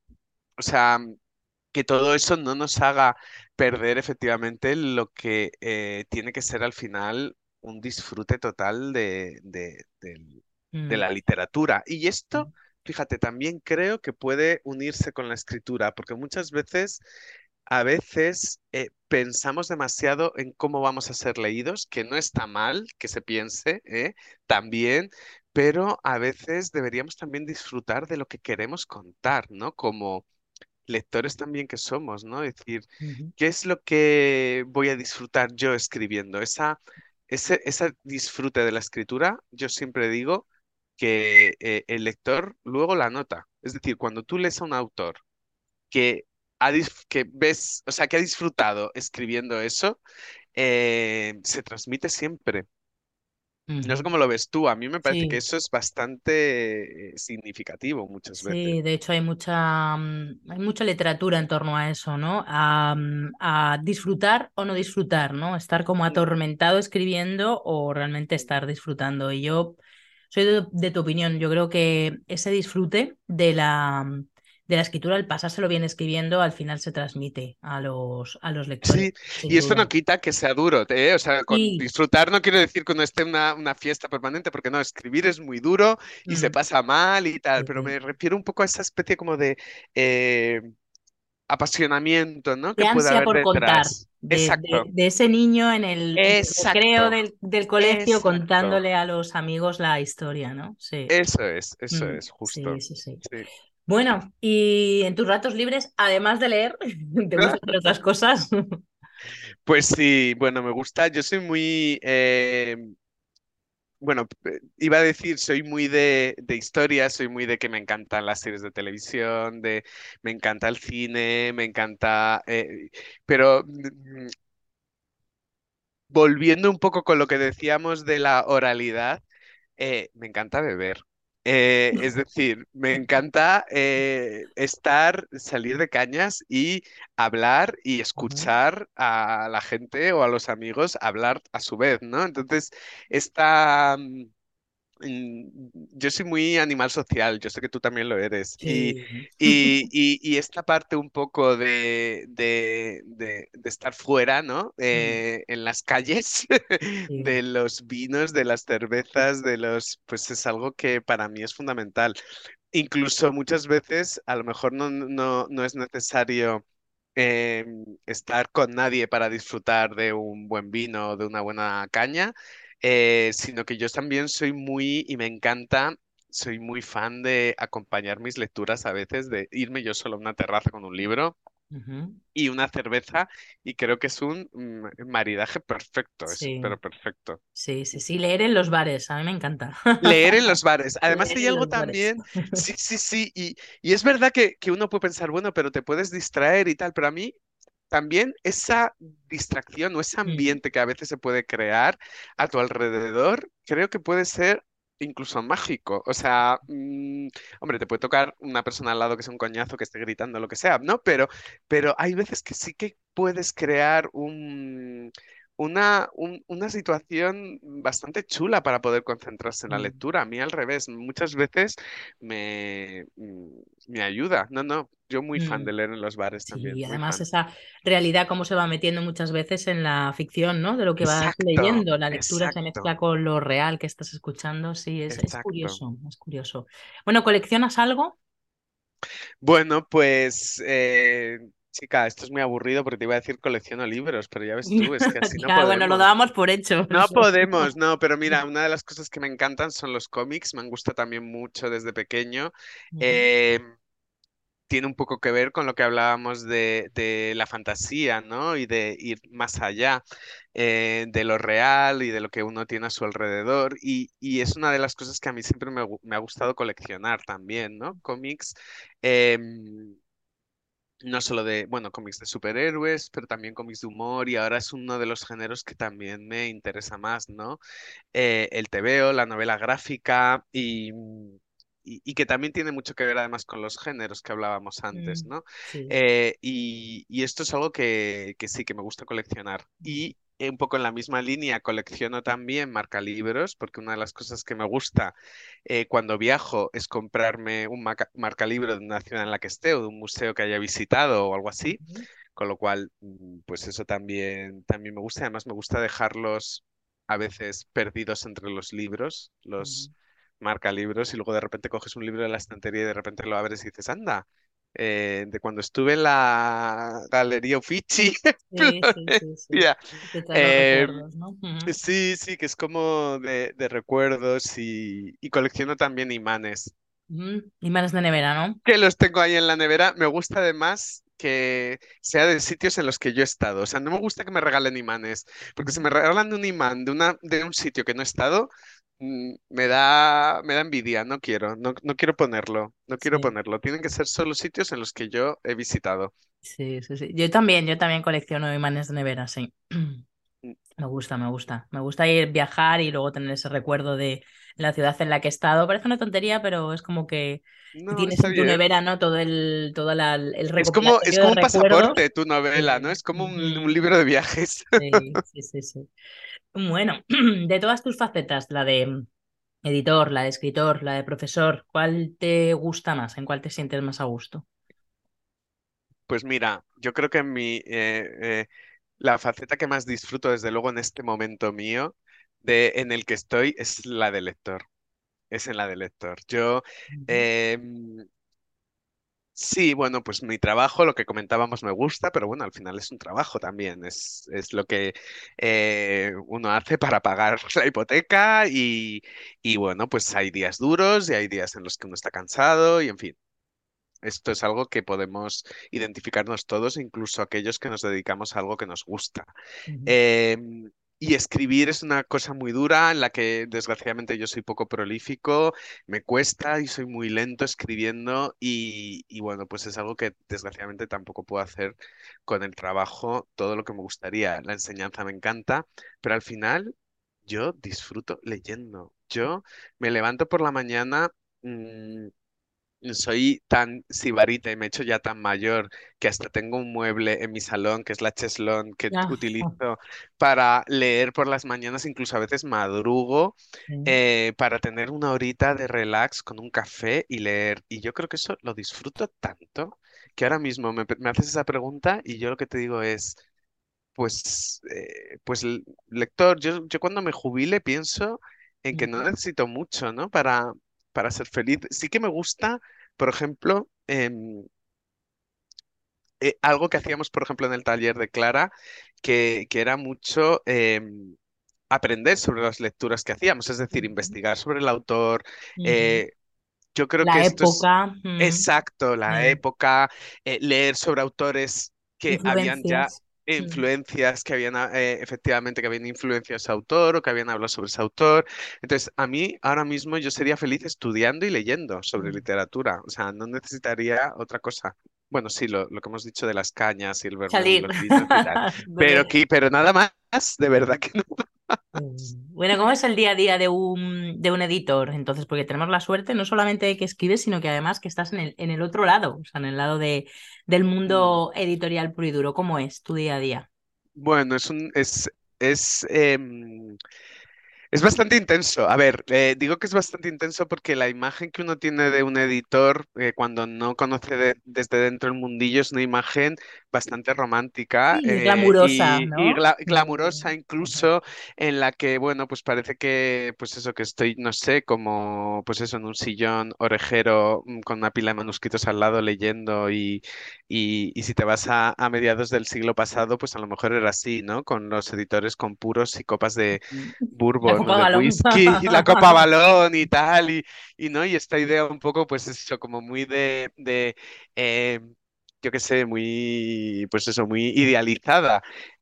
o sea, que todo eso no nos haga perder efectivamente lo que eh, tiene que ser al final un disfrute total de, del de la mm. literatura. Y esto, fíjate, también creo que puede unirse con la escritura, porque muchas veces, a veces eh, pensamos demasiado en cómo vamos a ser leídos, que no está mal que se piense ¿eh? también, pero a veces deberíamos también disfrutar de lo que queremos contar, ¿no? Como lectores también que somos, ¿no? Es decir, ¿qué es lo que voy a disfrutar yo escribiendo? Esa, ese, esa disfrute de la escritura, yo siempre digo, que eh, el lector luego la nota. Es decir, cuando tú lees a un autor que, ha que ves, o sea, que ha disfrutado escribiendo eso, eh, se transmite siempre. No sé cómo lo ves tú, a mí me parece que eso es bastante eh, significativo muchas veces. Sí, de hecho hay mucha, mm, hay mucha literatura en torno a eso, ¿no? A, mm, a, disfrutar o no disfrutar, ¿no? Estar como atormentado escribiendo o realmente estar disfrutando. Y yo soy de, tu opinión. Yo creo que ese disfrute de la, de la escritura, el pasárselo bien escribiendo, al final se transmite a los, a los lectores. Sí, y esto no quita que sea duro, ¿eh? O sea, con disfrutar no quiere decir que no esté una, una fiesta permanente, porque no, escribir es muy duro y se mm. pasa mal y tal, pero me refiero un poco a esa especie como de eh, apasionamiento, ¿no? que puede haber por contar. De, de, ese niño en el, creo del, del, colegio contándole a los amigos la historia, ¿no? Sí. Eso es, eso mm, es, justo. Sí, sí, sí. Bueno, y en tus ratos libres, además de leer, ¿te gustan otras cosas? Pues sí, bueno, me gusta. Yo soy muy, eh, bueno, eh, iba a decir, soy muy de, de historia, soy muy de que me encantan las series de televisión, de me encanta el cine, me encanta, eh, pero mm, volviendo un poco con lo que decíamos de la oralidad, eh, me encanta beber. Eh, es decir, me encanta eh, estar, salir de cañas y hablar y escuchar a la gente o a los amigos hablar a su vez, ¿no? Entonces, esta, Mm, Yo soy muy animal social, yo sé que tú también lo eres. Y, Sí, y, y- y esta parte un poco de, de- de- de estar fuera, ¿no? Mm, Eh, en las calles, sí. de los vinos, de las cervezas, de los, pues es algo que para mí es fundamental. Incluso muchas veces a lo mejor no, no, no es necesario eh, estar con nadie para disfrutar de un buen vino o de una buena caña, eh, sino que yo también soy muy, y me encanta, soy muy fan de acompañar mis lecturas a veces, de irme yo solo a una terraza con un libro y una cerveza, y creo que es un maridaje perfecto, Sí, pero perfecto. sí, sí, sí. Leer en los bares, a mí me encanta. Leer en los bares. Además Leer hay algo bares. también, sí, sí, sí, y, y es verdad que, que uno puede pensar, bueno, pero te puedes distraer y tal, pero a mí también esa distracción o ese ambiente que a veces se puede crear a tu alrededor, creo que puede ser incluso mágico. O sea, mm, hombre, te puede tocar una persona al lado que sea un coñazo, que esté gritando, lo que sea, ¿no? Pero, pero hay veces que sí que puedes crear un, una, un- una situación bastante chula para poder concentrarse en la mm. lectura. A mí al revés, muchas veces me, mm, me ayuda. No, no, yo muy fan Mm, de leer en los bares Sí, también, y muy además esa realidad cómo se va metiendo muchas veces en la ficción, ¿no? De lo que vas Exacto, leyendo. La lectura se mezcla con lo real que estás escuchando. Sí, es, es curioso, es curioso. Bueno, ¿coleccionas algo? Bueno, pues, eh, chica, esto es muy aburrido porque te iba a decir colecciono libros, pero ya ves tú, es que así no Ya, bueno, lo podemos. dábamos por hecho. No podemos, no, pero mira, una de las cosas que me encantan son los cómics, me han gustado también mucho desde pequeño. Eh, tiene un poco que ver con lo que hablábamos de, de la fantasía, ¿no? Y de ir más allá eh, de lo real y de lo que uno tiene a su alrededor. Y, y es una de las cosas que a mí siempre me, me ha gustado coleccionar también, ¿no? Cómics. em, no solo de, bueno, cómics de superhéroes, pero también cómics de humor y ahora es uno de los géneros que también me interesa más, ¿no? eh, el tebeo, la novela gráfica y, mm, y, y que también tiene mucho que ver además con los géneros que hablábamos antes, mm, ¿no? Sí. Eh, y, y esto es algo que, que sí, que me gusta coleccionar. Y un poco en la misma línea colecciono también marcalibros, porque una de las cosas que me gusta eh, cuando viajo es comprarme un marcalibro de una ciudad en la que esté o de un museo que haya visitado o algo así. Con lo cual, mm, pues eso también, también me gusta. Además, me gusta dejarlos a veces perdidos entre los libros, los marcalibros, y luego de repente coges un libro de la estantería y de repente lo abres y dices, anda, eh, de cuando estuve en la Galería Uffizi, Sí, sí, sí, sí. Eh, sí, sí, que es como de, de recuerdos y, y colecciono también imanes. Imanes de nevera, ¿no? que los tengo ahí en la nevera. Me gusta además que sea de sitios en los que yo he estado. O sea, no me gusta que me regalen imanes, porque si me regalan un imán de una, de un sitio que no he estado, me da, me da envidia. No quiero, no, no quiero ponerlo, no quiero Sí, ponerlo. Tienen que ser solo sitios en los que yo he visitado. sí, sí, sí. Yo también, yo también colecciono imanes de nevera, sí. Me gusta, me gusta. Me gusta ir viajar y luego tener ese recuerdo de la ciudad en la que he estado. Parece una tontería, pero es como que, No, tienes en tu nevera, ¿no? Todo el, toda la- el Es como, es como un pasaporte tu novela, ¿no? Es como un, libro de viajes. sí, sí, sí, sí. Bueno, de todas tus facetas, la de editor, la de escritor, la de profesor, ¿cuál te gusta más? ¿En cuál te sientes más a gusto? Pues mira, yo creo que mi, eh, eh, la faceta que más disfruto, desde luego, en este momento mío, de, en el que estoy, es la de lector. Es en la de lector. Yo, em, sí, bueno, pues mi trabajo, lo que comentábamos, me gusta, pero bueno, al final es un trabajo también. Es, es lo que eh, uno hace para pagar la hipoteca y, y bueno, pues hay días duros y hay días en los que uno está cansado y en fin. Esto es algo que podemos identificarnos todos, incluso aquellos que nos dedicamos a algo que nos gusta. Em, y escribir es una cosa muy dura en la que desgraciadamente yo soy poco prolífico, me cuesta y soy muy lento escribiendo y, y, bueno, pues es algo que desgraciadamente tampoco puedo hacer con el trabajo todo lo que me gustaría. La enseñanza me encanta, pero al final yo disfruto leyendo. Yo me levanto por la mañana. Mm, soy tan sibarita y me he hecho ya tan mayor que hasta tengo un mueble en mi salón, que es la cheslón, que Ah, utilizo para leer por las mañanas, incluso a veces madrugo, eh, para tener una horita de relax con un café y leer. Y yo creo que eso lo disfruto tanto que ahora mismo me, me haces esa pregunta y yo lo que te digo es, pues, eh, pues lector, yo, yo cuando me jubile pienso en que no necesito mucho, ¿no? Para, para ser feliz. Sí que me gusta, por ejemplo, em, eh, algo que hacíamos, por ejemplo, en el taller de Clara, que, que era mucho em, aprender sobre las lecturas que hacíamos, es decir, investigar sobre el autor. eh, yo creo que esto es época, mm, exacto, la época, eh, leer sobre autores que habían ya Influencias. Que habían eh, efectivamente que habían influenciado a ese autor o que habían hablado sobre ese autor. Entonces, a mí ahora mismo yo sería feliz estudiando y leyendo sobre mm. literatura. O sea, no necesitaría otra cosa. Bueno, sí, lo, lo que hemos dicho de las cañas y el tal. Pero, pero nada más, de verdad que no. Bueno, ¿cómo es el día a día de un, de un editor? Entonces, porque tenemos la suerte no solamente de que escribes, sino que además que estás en el, en el otro lado, o sea, en el lado de, del mundo editorial puro y duro. ¿Cómo es tu día a día? Bueno, es un, es, es, em, Es bastante intenso. A ver, eh, digo que es bastante intenso porque la imagen que uno tiene de un editor eh, cuando no conoce de- desde dentro el mundillo es una imagen bastante romántica Sí, eh, glamurosa, y, y ¿no? gla- glamurosa incluso en la que, bueno, pues parece que, pues eso, que estoy, no sé, como, pues eso, en un sillón orejero mm, con una pila de manuscritos al lado leyendo y, y, y si te vas a, a mediados del siglo pasado, pues a lo mejor era así, ¿no? Con los editores con puros y copas de. La bourbon de whisky y la copa balón y tal, y, y no, y esta idea un poco, pues eso, como muy de, de eh, yo qué sé, muy, pues eso, muy idealizada,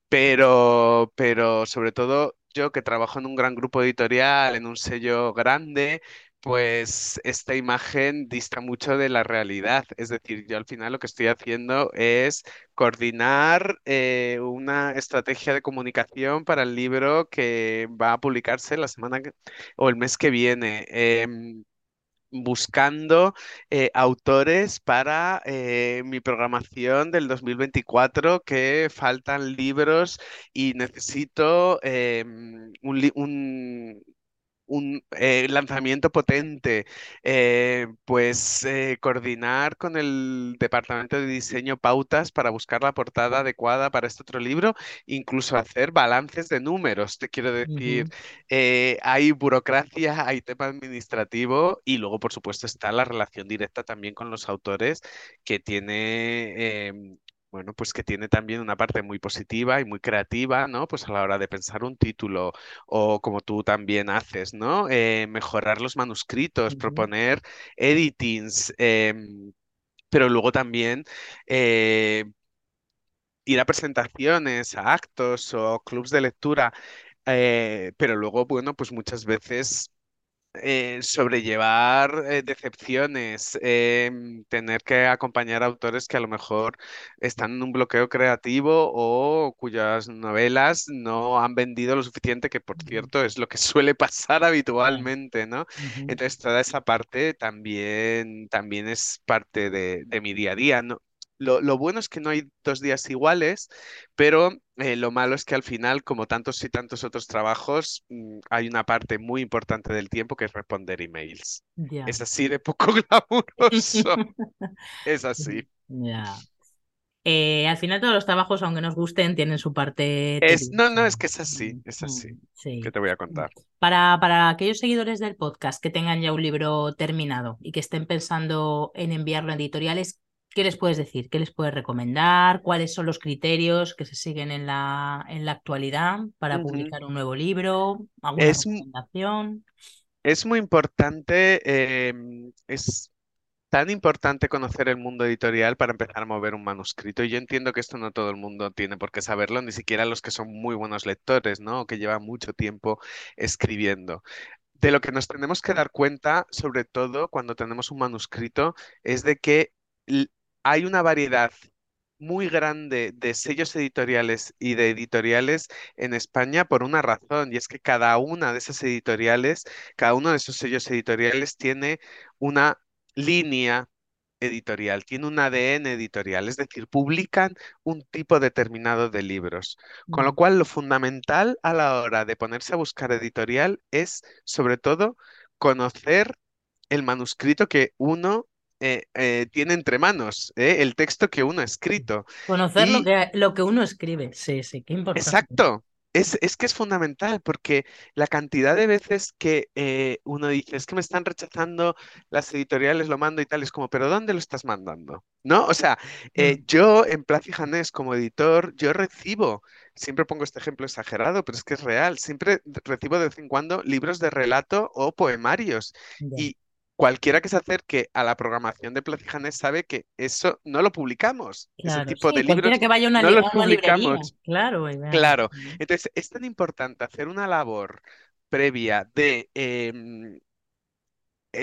pero, pero sobre todo yo que trabajo en un gran grupo editorial, en un sello grande, pues esta imagen dista mucho de la realidad. Es decir, yo al final lo que estoy haciendo es coordinar eh, una estrategia de comunicación para el libro que va a publicarse la semana que- o el mes que viene. Em, buscando eh, autores para eh, mi programación del 2024, que faltan libros y necesito em, un, un eh, lanzamiento potente, eh, pues eh, coordinar con el departamento de diseño pautas para buscar la portada adecuada para este otro libro, incluso hacer balances de números, te quiero decir, hay burocracia, hay tema administrativo y luego, por supuesto, está la relación directa también con los autores que tiene... Bueno, pues que tiene también una parte muy positiva y muy creativa, ¿no? Pues a la hora de pensar un título, o como tú también haces, ¿no? Eh, mejorar los manuscritos, proponer editings, em, pero luego también eh, ir a presentaciones, a actos o clubs de lectura, eh, pero luego, bueno, pues muchas veces eh, sobrellevar eh, decepciones, em, tener que acompañar a autores que a lo mejor están en un bloqueo creativo o cuyas novelas no han vendido lo suficiente, que por cierto es lo que suele pasar habitualmente, ¿no? Entonces toda esa parte también, también es parte de, de mi día a día, ¿no? Lo, lo bueno es que no hay dos días iguales, pero eh, lo malo es que al final, como tantos y tantos otros trabajos, mm, hay una parte muy importante del tiempo que es responder emails. Es así de poco glamuroso. Es así. Eh, al final todos los trabajos, aunque nos gusten, tienen su parte Es, no, no, es que es así, es así. mm, ¿Qué sí. te voy a contar? Para, para aquellos seguidores del podcast que tengan ya un libro terminado y que estén pensando en enviarlo a editoriales, ¿qué les puedes decir? ¿Qué les puedes recomendar? ¿Cuáles son los criterios que se siguen en la, en la actualidad para publicar un nuevo libro? ¿Alguna Es, recomendación? es muy importante, em, es tan importante conocer el mundo editorial para empezar a mover un manuscrito. Y yo entiendo que esto no todo el mundo tiene por qué saberlo, ni siquiera los que son muy buenos lectores, ¿no? O que llevan mucho tiempo escribiendo. De lo que nos tenemos que dar cuenta, sobre todo cuando tenemos un manuscrito, es de que hay una variedad muy grande de sellos editoriales y de editoriales en España por una razón, y es que cada una de esas editoriales, cada uno de esos sellos editoriales tiene una línea editorial, tiene un ADN editorial, es decir, publican un tipo determinado de libros. Con lo cual, lo fundamental a la hora de ponerse a buscar editorial es, sobre todo, conocer el manuscrito que uno eh, eh, tiene entre manos, ¿eh? el texto que uno ha escrito. Conocer lo que, lo que uno escribe, sí, sí, qué importante. Exacto. Es, es que es fundamental porque la cantidad de veces que eh, uno dice, es que me están rechazando las editoriales, lo mando y tal, es como, pero ¿dónde lo estás mandando? ¿No? O sea, Mm, eh, yo en Plaza y Janés como editor, yo recibo, siempre pongo este ejemplo exagerado, pero es que es real, siempre recibo de vez en cuando libros de relato o poemarios. Y cualquiera que se acerque a la programación de Janés sabe que eso no lo publicamos, ese Claro, tipo sí, de cualquiera libros que vaya a una, no los librería, publicamos. claro. Claro, entonces es tan importante hacer una labor previa de em,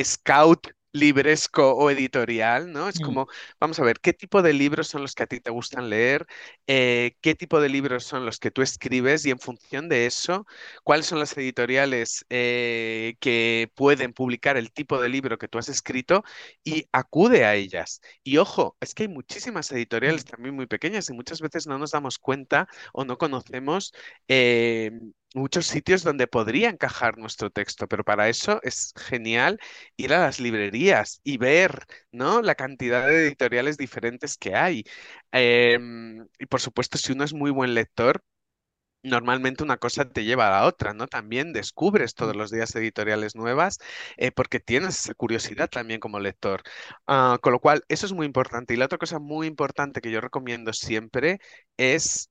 scout libresco o editorial, ¿no? Es Mm, como, vamos a ver, ¿qué tipo de libros son los que a ti te gustan leer? Eh, ¿qué tipo de libros son los que tú escribes? Y en función de eso, ¿cuáles son las editoriales eh, que pueden publicar el tipo de libro que tú has escrito? Y acude a ellas. Y ojo, es que hay muchísimas editoriales mm, también muy pequeñas y muchas veces no nos damos cuenta o no conocemos. eh, Muchos sitios donde podría encajar nuestro texto, pero para eso es genial ir a las librerías y ver, ¿no? La cantidad de editoriales diferentes que hay. Em, y por supuesto, si uno es muy buen lector, normalmente una cosa te lleva a la otra, ¿no? También descubres todos los días editoriales nuevas eh, porque tienes esa curiosidad también como lector. Ah, con lo cual, eso es muy importante. Y la otra cosa muy importante que yo recomiendo siempre es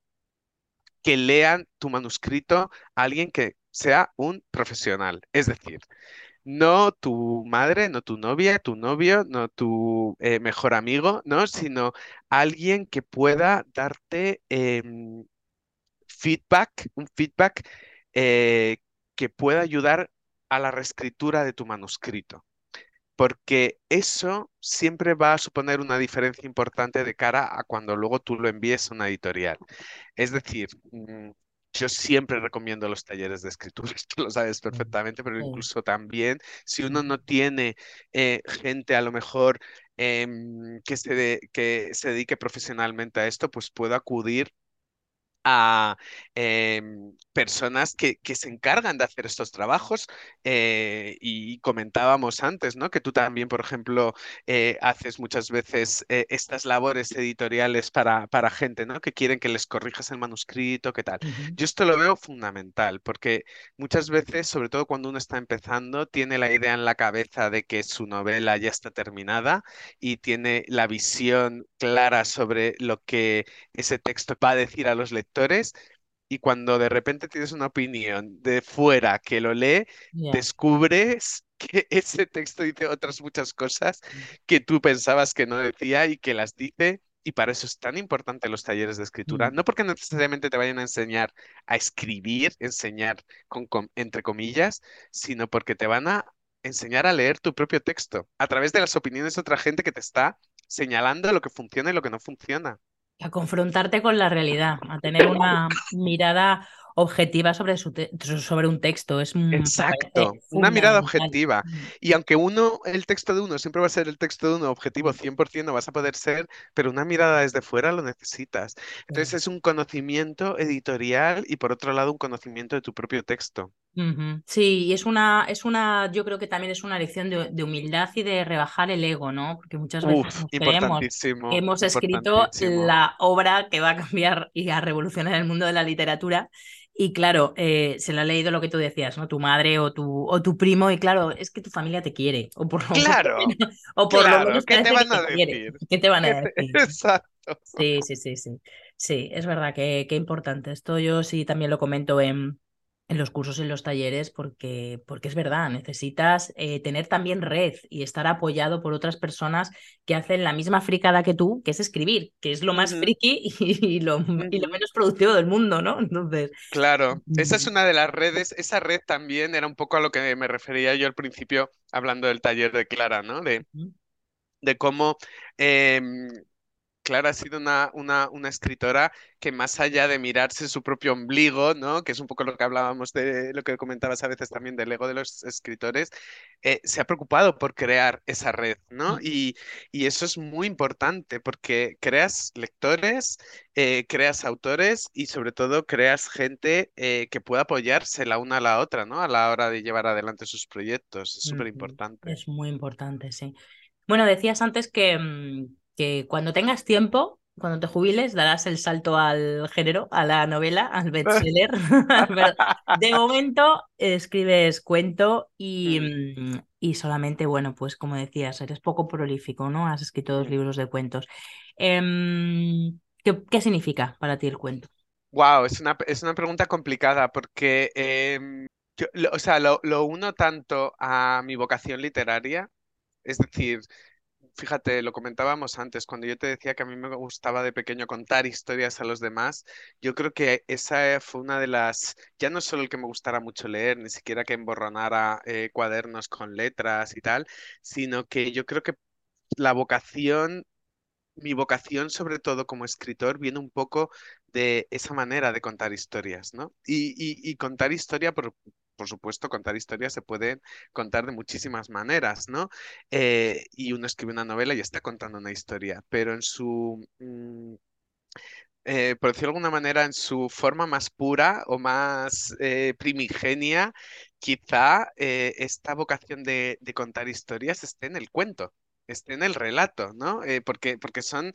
que lean tu manuscrito a alguien que sea un profesional. Es decir, no tu madre, no tu novia, tu novio, no tu eh, mejor amigo, ¿no? Sino alguien que pueda darte em, feedback, un feedback eh, que pueda ayudar a la reescritura de tu manuscrito porque eso siempre va a suponer una diferencia importante de cara a cuando luego tú lo envíes a una editorial. Es decir, mm, yo siempre recomiendo los talleres de escritura, tú lo sabes perfectamente, pero incluso también si uno no tiene eh, gente a lo mejor em, que se, de- que se dedique profesionalmente a esto, pues puedo acudir a em, personas que, que se encargan de hacer estos trabajos eh, y comentábamos antes, ¿no? Que tú también, por ejemplo, eh, haces muchas veces eh, estas labores editoriales para, para gente, ¿no? Que quieren que les corrijas el manuscrito, ¿qué tal? Yo esto lo veo fundamental porque muchas veces, sobre todo cuando uno está empezando, tiene la idea en la cabeza de que su novela ya está terminada y tiene la visión clara sobre lo que ese texto va a decir a los lectores y cuando de repente tienes una opinión de fuera que lo lee, descubres que ese texto dice otras muchas cosas que tú pensabas que no decía y que las dice. Y para eso es tan importante los talleres de escritura, mm. no porque necesariamente te vayan a enseñar a escribir, enseñar con, entre comillas, sino porque te van a enseñar a leer tu propio texto a través de las opiniones de otra gente que te está señalando lo que funciona y lo que no funciona. A confrontarte con la realidad, a tener una mirada objetiva sobre, su te- sobre un texto, es, Exacto, una mirada objetiva. Mm, Y aunque uno, el texto de uno siempre va a ser el texto de uno objetivo, mm, 100% no vas a poder ser, pero una mirada desde fuera lo necesitas. Entonces es un conocimiento editorial y por otro lado un conocimiento de tu propio texto. Sí, y es una, es una, yo creo que también es una lección de, de humildad y de rebajar el ego, ¿no? Porque muchas veces Uf, nos creemos que importantísimo, hemos escrito la obra que va a cambiar y a revolucionar el mundo de la literatura. Y claro, eh, se lo ha leído lo que tú decías, ¿no? Tu madre o tu, o tu primo, y claro, es que tu familia te quiere, o por lo, lo Claro, menos, o por lo claro, menos ¿qué te van a quiere. decir? ¿Qué te van ¿Qué a decir? Exacto. Sí, sí, sí, sí. Sí, es verdad que, que importante. Esto yo sí también lo comento en los cursos, en los talleres, porque, porque es verdad, necesitas eh, tener también red y estar apoyado por otras personas que hacen la misma fricada que tú, que es escribir, que es lo más Ujú, friki y, lo, y lo menos productivo del mundo, ¿no? Entonces, Claro, esa es mm, una de las redes, esa red también era un poco a lo que me refería yo al principio hablando del taller de Clara, ¿no? De, de cómo em, Clara ha sido una, una, una escritora que más allá de mirarse su propio ombligo, ¿no? Que es un poco lo que hablábamos de lo que comentabas a veces también del ego de los escritores, eh, se ha preocupado por crear esa red, ¿no? Y, y eso es muy importante porque creas lectores, eh, creas autores y sobre todo creas gente eh, que pueda apoyarse la una a la otra, ¿no? A la hora de llevar adelante sus proyectos. Es súper importante. Es muy importante, sí. Bueno, decías antes que, mm, que cuando tengas tiempo, cuando te jubiles, darás el salto al género, a la novela, al bestseller. De momento escribes cuento y, Mm, y solamente, bueno, pues como decías, eres poco prolífico, ¿no? Has escrito dos libros de cuentos. Em, ¿qué, qué significa para ti el cuento? Wow, es una, es una pregunta complicada porque, em, yo, lo- o sea, lo, lo uno tanto a mi vocación literaria, es decir, fíjate, lo comentábamos antes, cuando yo te decía que a mí me gustaba de pequeño contar historias a los demás, yo creo que esa fue una de las, ya no solo el que me gustara mucho leer, ni siquiera que emborronara eh, cuadernos con letras y tal, sino que yo creo que la vocación mi vocación, sobre todo como escritor, viene un poco de esa manera de contar historias, ¿no? Y, contar historia, por, por supuesto, contar historias se pueden contar de muchísimas maneras, ¿no? Eh, y uno escribe una novela y está contando una historia, pero en su, mm, eh, por decirlo de alguna manera, en su forma más pura o más eh, primigenia, quizá esta vocación de, contar historias esté en el cuento, esté en el relato, ¿no? Porque, porque son,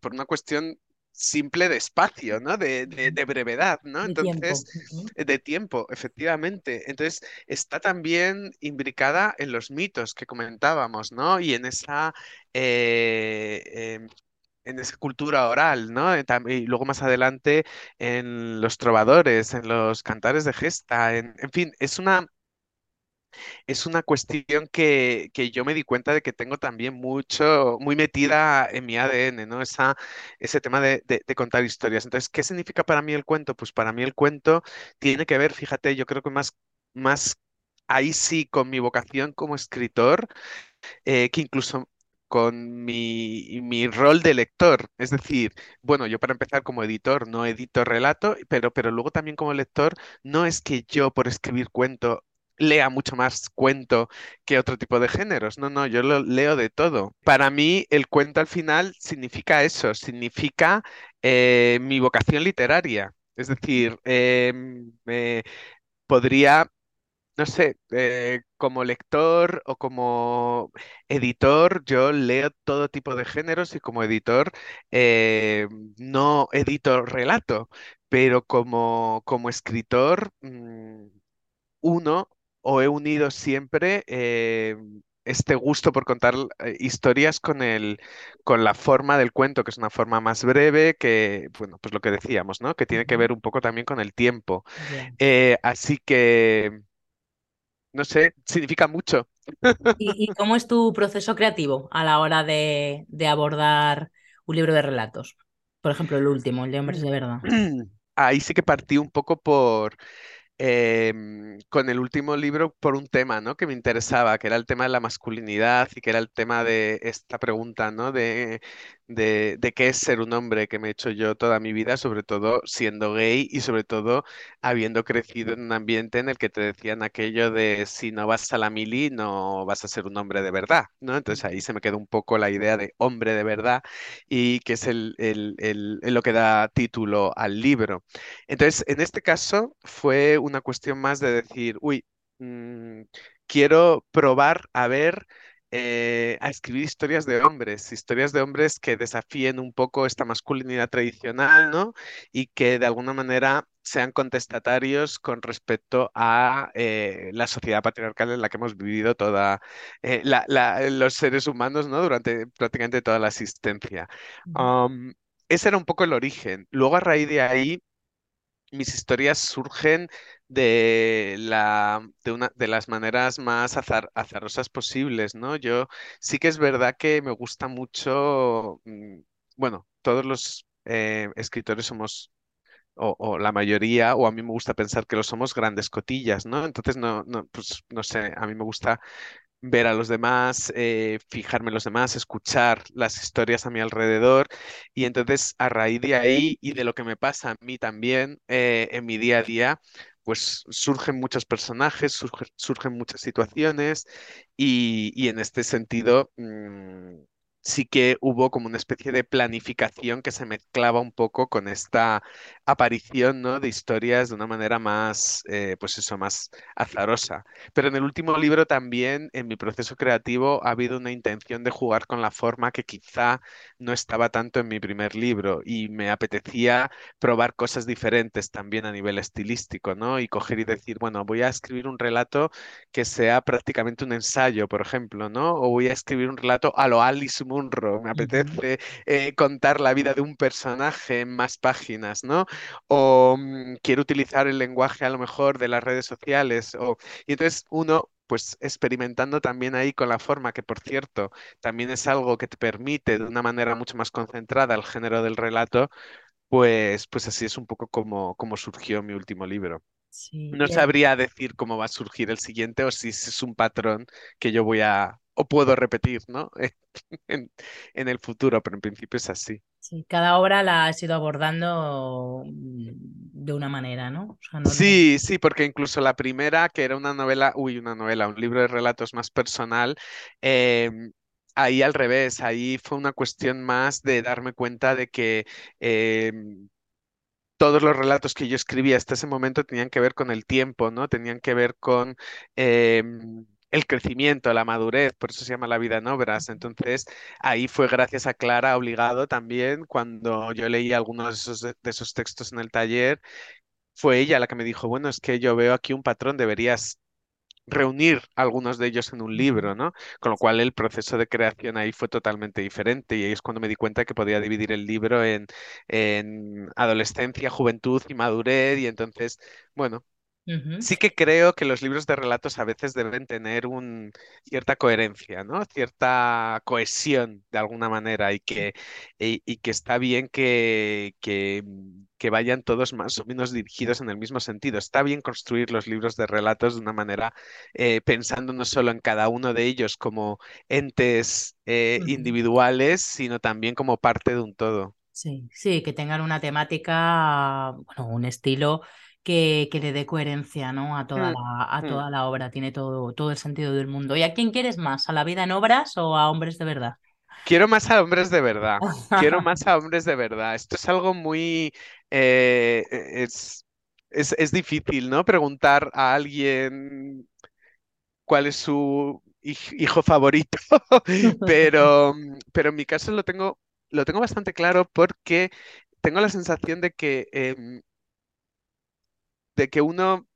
por una cuestión simple de espacio, ¿no? De, de- de brevedad, ¿no? De Entonces, tiempo. Ujú. de tiempo, efectivamente. Entonces, está también imbricada en los mitos que comentábamos, ¿no? Y en esa... eh, em, en esa cultura oral, ¿no? Eh, Y luego más adelante en los trovadores, en los cantares de gesta, en, en fin, es una, es una cuestión que, que yo me di cuenta de que tengo también mucho, muy metida en mi ADN, ¿no? Esa, ese tema de, de- contar historias. Entonces, ¿qué significa para mí el cuento? Pues para mí el cuento tiene que ver, fíjate, yo creo que más, más ahí sí con mi vocación como escritor eh, que incluso con mi, mi rol de lector. Es decir, bueno, yo para empezar como editor no edito relato, pero, pero luego también como lector, no es que yo por escribir cuento lea mucho más cuento que otro tipo de géneros. No, no, yo lo leo de todo. Para mí el cuento al final significa eso, significa eh, mi vocación literaria. Es decir, eh, podría no sé, eh, como lector o como editor, yo leo todo tipo de géneros y como editor eh, no edito relato, pero como, como escritor, mm, uno o he unido siempre eh, este gusto por contar eh, historias con el, con la forma del cuento, que es una forma más breve, que, bueno, pues lo que decíamos, ¿no? Que tiene que ver un poco también con el tiempo. Eh, así que no sé, significa mucho. ¿Y, y cómo es tu proceso creativo a la hora de, de abordar un libro de relatos? Por ejemplo, el último, el de Hombres de Verdad. Ahí sí que partí un poco por, em, con el último libro por un tema, ¿no? que me interesaba, que era el tema de la masculinidad y que era el tema de esta pregunta, ¿no? De, de, qué es ser un hombre que me he hecho yo toda mi vida, sobre todo siendo gay y sobre todo habiendo crecido en un ambiente en el que te decían aquello de si no vas a la mili, no vas a ser un hombre de verdad, ¿no? Entonces ahí se me quedó un poco la idea de hombre de verdad y que es el, el- el- lo que da título al libro. Entonces, en este caso fue una cuestión más de decir, uy, mm, quiero probar a ver, eh, a escribir historias de hombres, historias de hombres que desafíen un poco esta masculinidad tradicional, ¿no? Y que de alguna manera sean contestatarios con respecto a eh, la sociedad patriarcal en la que hemos vivido toda eh, la- la- los seres humanos, ¿no? Durante prácticamente toda la existencia. Am, ese era un poco el origen. Luego, a raíz de ahí, mis historias surgen de la, de una, de las maneras más azar- azarosas posibles, ¿no? Yo sí que es verdad que me gusta mucho, mm, bueno, todos los eh, escritores somos o, o la mayoría, o a mí me gusta pensar que lo somos grandes cotillas, ¿no? Entonces, no, no, pues no sé, a mí me gusta ver a los demás, eh, fijarme en los demás, escuchar las historias a mi alrededor y entonces a raíz de ahí y de lo que me pasa a mí también eh, en mi día a día, pues surgen muchos personajes, surge- surgen muchas situaciones y, y en este sentido... mm, Sí que hubo como una especie de planificación que se mezclaba un poco con esta aparición, ¿no? de historias de una manera más, eh, pues eso, más azarosa. Pero en el último libro también, en mi proceso creativo, ha habido una intención de jugar con la forma que quizá no estaba tanto en mi primer libro y me apetecía probar cosas diferentes también a nivel estilístico, ¿no? Y coger y decir, bueno, voy a escribir un relato que sea prácticamente un ensayo, por ejemplo, ¿no? O voy a escribir un relato a lo Alice Munro, me apetece eh, contar la vida de un personaje en más páginas, ¿no? O mm, quiero utilizar el lenguaje a lo mejor de las redes sociales, o y entonces uno, pues experimentando también ahí con la forma, que por cierto, también es algo que te permite de una manera mucho más concentrada el género del relato, pues, pues así es un poco como, como surgió mi último libro. Sí, No sabría decir cómo va a surgir el siguiente o si es un patrón que yo voy a o puedo repetir, ¿no? En, en el futuro, pero en principio es así. sí, cada obra la has ido abordando mm, de una manera, ¿no? O sea, no, no- Sí, sí, porque incluso la primera, que era una novela, uy, una novela, un libro de relatos más personal, em, ahí al revés, ahí fue una cuestión más de darme cuenta de que em, todos los relatos que yo escribía hasta ese momento tenían que ver con el tiempo, ¿no? Tenían que ver con em, el crecimiento, la madurez, por eso se llama La vida en obras. Entonces, ahí fue gracias a Clara obligado también, cuando yo leí algunos de esos, de esos textos en el taller fue ella la que me dijo, bueno, es que yo veo aquí un patrón, deberías reunir algunos de ellos en un libro, ¿no? Con lo cual el proceso de creación ahí fue totalmente diferente y ahí es cuando me di cuenta que podía dividir el libro en, en adolescencia, juventud y madurez y entonces, bueno. Sí que creo que los libros de relatos a veces deben tener un, cierta coherencia, ¿no? Cierta cohesión de alguna manera y que, y, y que está bien que, que, que vayan todos más o menos dirigidos en el mismo sentido. Está bien construir los libros de relatos de una manera eh, pensando no solo en cada uno de ellos como entes eh, individuales, sino también como parte de un todo. Sí, sí, que tengan una temática, bueno, un estilo que, que le dé coherencia, ¿no? A toda Mm, la, a mm. toda la obra, tiene todo, todo el sentido del mundo. ¿Y a quién quieres más? ¿A la vida en obras o a hombres de verdad? Quiero más a hombres de verdad. Quiero más a hombres de verdad. Esto es algo muy... eh, es, es, es difícil, ¿no? Preguntar a alguien cuál es su hij- hijo favorito, pero, pero en mi caso lo tengo, lo tengo bastante claro porque tengo la sensación de que em, de que uno,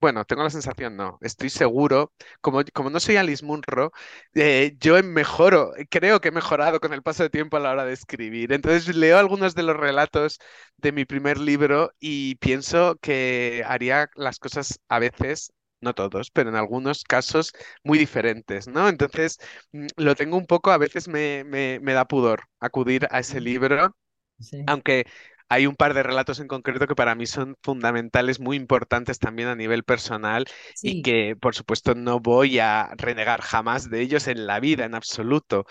bueno, tengo la sensación, no, estoy seguro, como, como no soy Alice Munro, eh, yo mejoro, creo que he mejorado con el paso de tiempo a la hora de escribir. Entonces leo algunos de los relatos de mi primer libro y pienso que haría las cosas a veces. No todos, pero en algunos casos muy diferentes, ¿no? Entonces, mm, lo tengo un poco, a veces me, me, me da pudor acudir a ese libro Sí, aunque hay un par de relatos en concreto que para mí son fundamentales, muy importantes también a nivel personal y que, por supuesto, no voy a renegar jamás de ellos en la vida, en absoluto.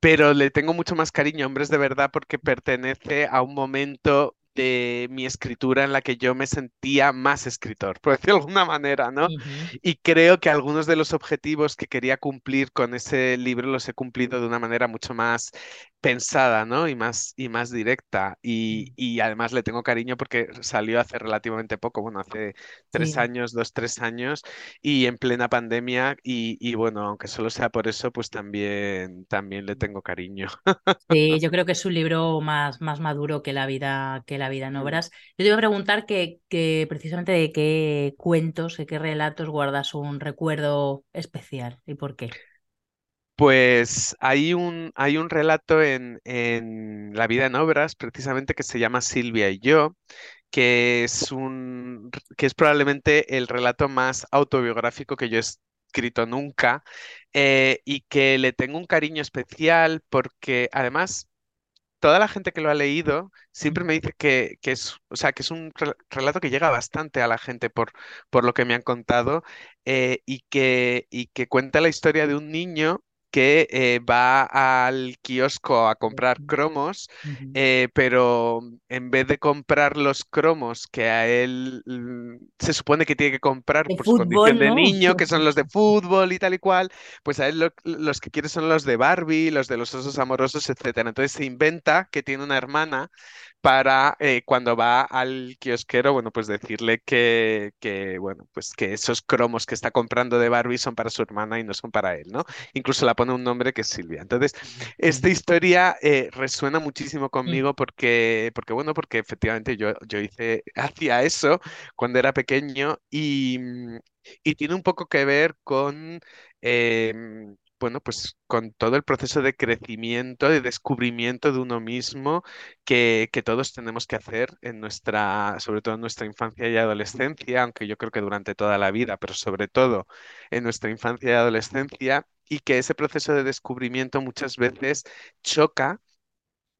Pero le tengo mucho más cariño a Hombres de Verdad porque pertenece a un momento de mi escritura en la que yo me sentía más escritor, por decirlo de alguna manera, ¿no? Y creo que algunos de los objetivos que quería cumplir con ese libro los he cumplido de una manera mucho más pensada, ¿no? Y más, y más directa. Y, y además le tengo cariño porque salió hace relativamente poco, bueno, hace tres Sí. años, dos, tres años, y en plena pandemia. Y, y bueno, aunque solo sea por eso, pues también, también le tengo cariño. Sí, yo creo que es un libro más, más maduro que la vida, que la vida en Mm. obras. Yo te iba a preguntar que, que precisamente de qué cuentos, de qué relatos guardas un recuerdo especial y por qué. Pues hay un, hay un relato en, en La vida en obras, precisamente, que se llama Silvia y yo, que es un, que es probablemente el relato más autobiográfico que yo he escrito nunca eh, y que le tengo un cariño especial porque además toda la gente que lo ha leído siempre me dice que, que es, o sea, que es un relato que llega bastante a la gente por, por lo que me han contado eh, y que, y que cuenta la historia de un niño que eh, va al kiosco a comprar cromos, eh, pero en vez de comprar los cromos que a él mm, se supone que tiene que comprar por su condición de niño, que son los de fútbol y tal y cual, pues a él los que quiere son los de Barbie, los de los osos amorosos, etcétera. Entonces se inventa que tiene una hermana para eh, cuando va al kiosquero, bueno, pues decirle que, que, bueno, pues que esos cromos que está comprando de Barbie son para su hermana y no son para él, ¿no? Incluso la pone un nombre que es Silvia. Entonces, esta historia eh, resuena muchísimo mm. conmigo porque, porque, bueno, porque efectivamente yo, yo hice, hacía eso cuando era pequeño y, y tiene un poco que ver con... Em, bueno, pues con todo el proceso de crecimiento, de descubrimiento de uno mismo que, todos tenemos que hacer en nuestra, sobre todo en nuestra infancia y adolescencia, aunque yo creo que durante toda la vida, pero sobre todo en nuestra infancia y adolescencia, y que ese proceso de descubrimiento muchas veces choca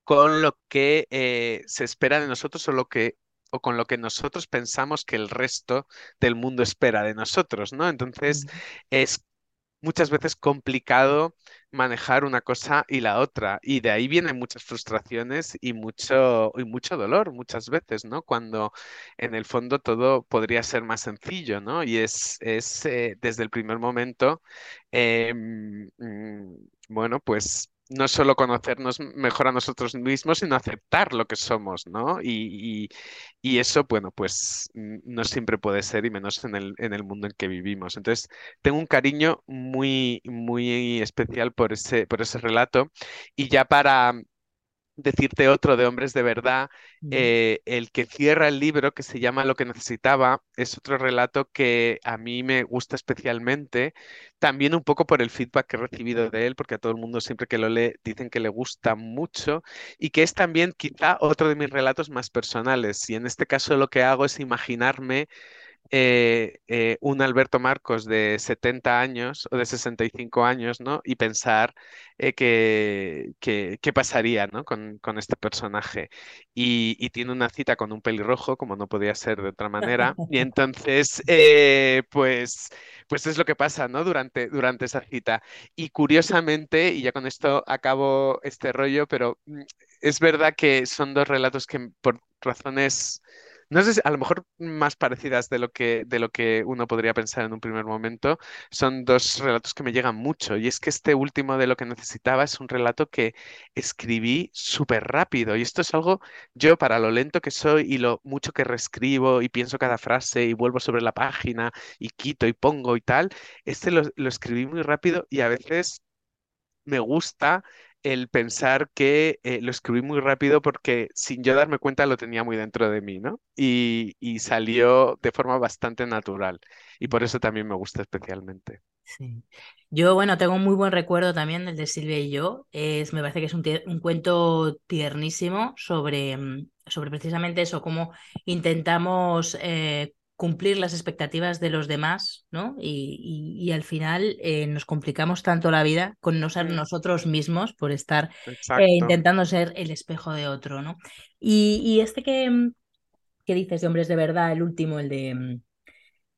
con lo que eh, se espera de nosotros o lo que o con lo que nosotros pensamos que el resto del mundo espera de nosotros, ¿no? Entonces, es muchas veces complicado manejar una cosa y la otra. Y de ahí vienen muchas frustraciones y mucho, y mucho dolor muchas veces, ¿no? Cuando en el fondo todo podría ser más sencillo, ¿no? Y es, es eh, desde el primer momento, em, mm, bueno, pues no solo conocernos mejor a nosotros mismos, sino aceptar lo que somos, ¿no? Y, eso, bueno, pues no siempre puede ser, y menos en el, en el mundo en que vivimos. Entonces, tengo un cariño muy, muy especial por ese, por ese relato. Y ya para, decirte otro de Hombres de Verdad, eh, el que cierra el libro, que se llama Lo que necesitaba, es otro relato que a mí me gusta especialmente, también un poco por el feedback que he recibido de él, porque a todo el mundo siempre que lo lee dicen que le gusta mucho, y que es también quizá otro de mis relatos más personales. Y en este caso lo que hago es imaginarme eh, eh, un Alberto Marcos de 70 años o de 65 años, ¿no? Y pensar eh, que, qué pasaría, ¿no? Con, este personaje. Y, tiene una cita con un pelirrojo, como no podía ser de otra manera. Y entonces, pues, pues es lo que pasa, ¿no? Durante, durante esa cita. Y curiosamente, y ya con esto acabo este rollo, pero mm, es verdad que son dos relatos que por razones no sé, a lo mejor más parecidas de lo que, de lo que uno podría pensar en un primer momento, son dos relatos que me llegan mucho. Y es que este último de lo que necesitaba es un relato que escribí súper rápido. Y esto es algo, yo para lo lento que soy y lo mucho que reescribo y pienso cada frase y vuelvo sobre la página y quito y pongo y tal, este lo, lo escribí muy rápido y a veces me gusta el pensar que eh, lo escribí muy rápido porque sin yo darme cuenta lo tenía muy dentro de mí, ¿no? Y, salió de forma bastante natural y por eso también me gusta especialmente. Sí. Yo, bueno, tengo un muy buen recuerdo también del de Silvia y yo. Es, me parece que es un, un cuento tiernísimo sobre, mm, sobre precisamente eso, cómo intentamos eh, cumplir las expectativas de los demás, ¿no? Y, al final eh, nos complicamos tanto la vida con no ser mm. nosotros mismos por estar eh, intentando ser el espejo de otro, ¿no? Y, este que, mm, que dices de hombres de verdad, el último, el de mm,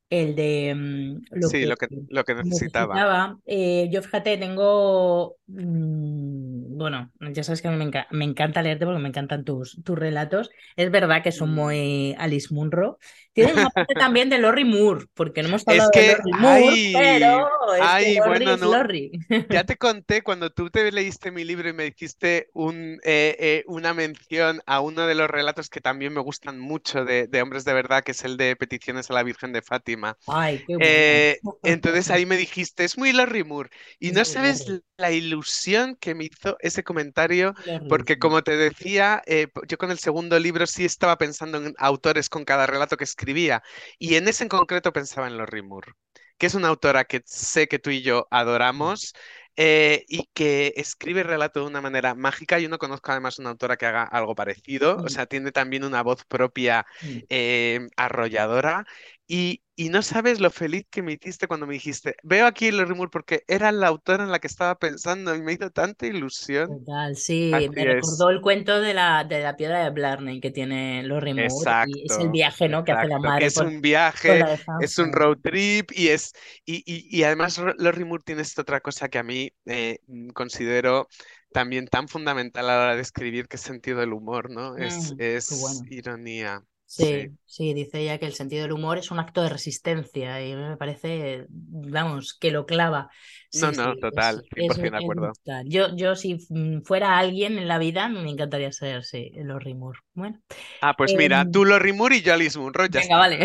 el de lo, sí, que, lo, que, lo que necesitaba. Eh, yo fíjate, tengo, bueno, ya sabes que a mí me, encanta leerte porque me encantan tus, tus relatos. Es verdad que son muy Alice Munro. Tienes una parte también de Lorry Moore, porque no hemos hablado de Lorry Moore, pero es bueno, Lorry. Ya te conté cuando tú te leíste mi libro y me dijiste un, eh, eh, una mención a uno de los relatos que también me gustan mucho de, de hombres de verdad, que es el de Peticiones a la Virgen de Fátima Ay, qué eh, entonces ahí me dijiste, es muy Larry Moore. Y no sabes la ilusión que me hizo ese comentario, porque como te decía, yo con el segundo libro sí estaba pensando en autores con cada relato que escribía. Y en ese en concreto pensaba en Larry Moore, que es una autora que sé que tú y yo adoramos. eh, y que escribe relato de una manera mágica. Yo no conozco además una autora que haga algo parecido, o Mm, sea, tiene también una voz propia mm. eh, arrolladora. Y, y no sabes lo feliz que me hiciste cuando me dijiste, veo aquí el Moore porque era la autora en la que estaba pensando y me hizo tanta ilusión. Total, sí, Así me es. recordó el cuento de la, de la piedra de Blarney que tiene Lorrie Moore y es el viaje, ¿no? que hace la madre es con, un viaje, es un road trip y es y, y, y además Lorrie Moore tiene esta otra cosa que a mí eh, mm, considero también tan fundamental a la hora de escribir, que es sentido del humor, ¿no? Es, Mm, qué es bueno. ironía, sí. Sí, sí, dice ella que el sentido del humor es un acto de resistencia y me parece, vamos, que lo clava. No, Sí, no, sí, total, es, 100% de acuerdo. Yo, yo si mm, fuera alguien en la vida, me encantaría ser, sí, Lorrie Moore. Bueno, Ah, pues mira, em, tú Lorrie Moore y yo Alice Munro, ya venga, está, vale.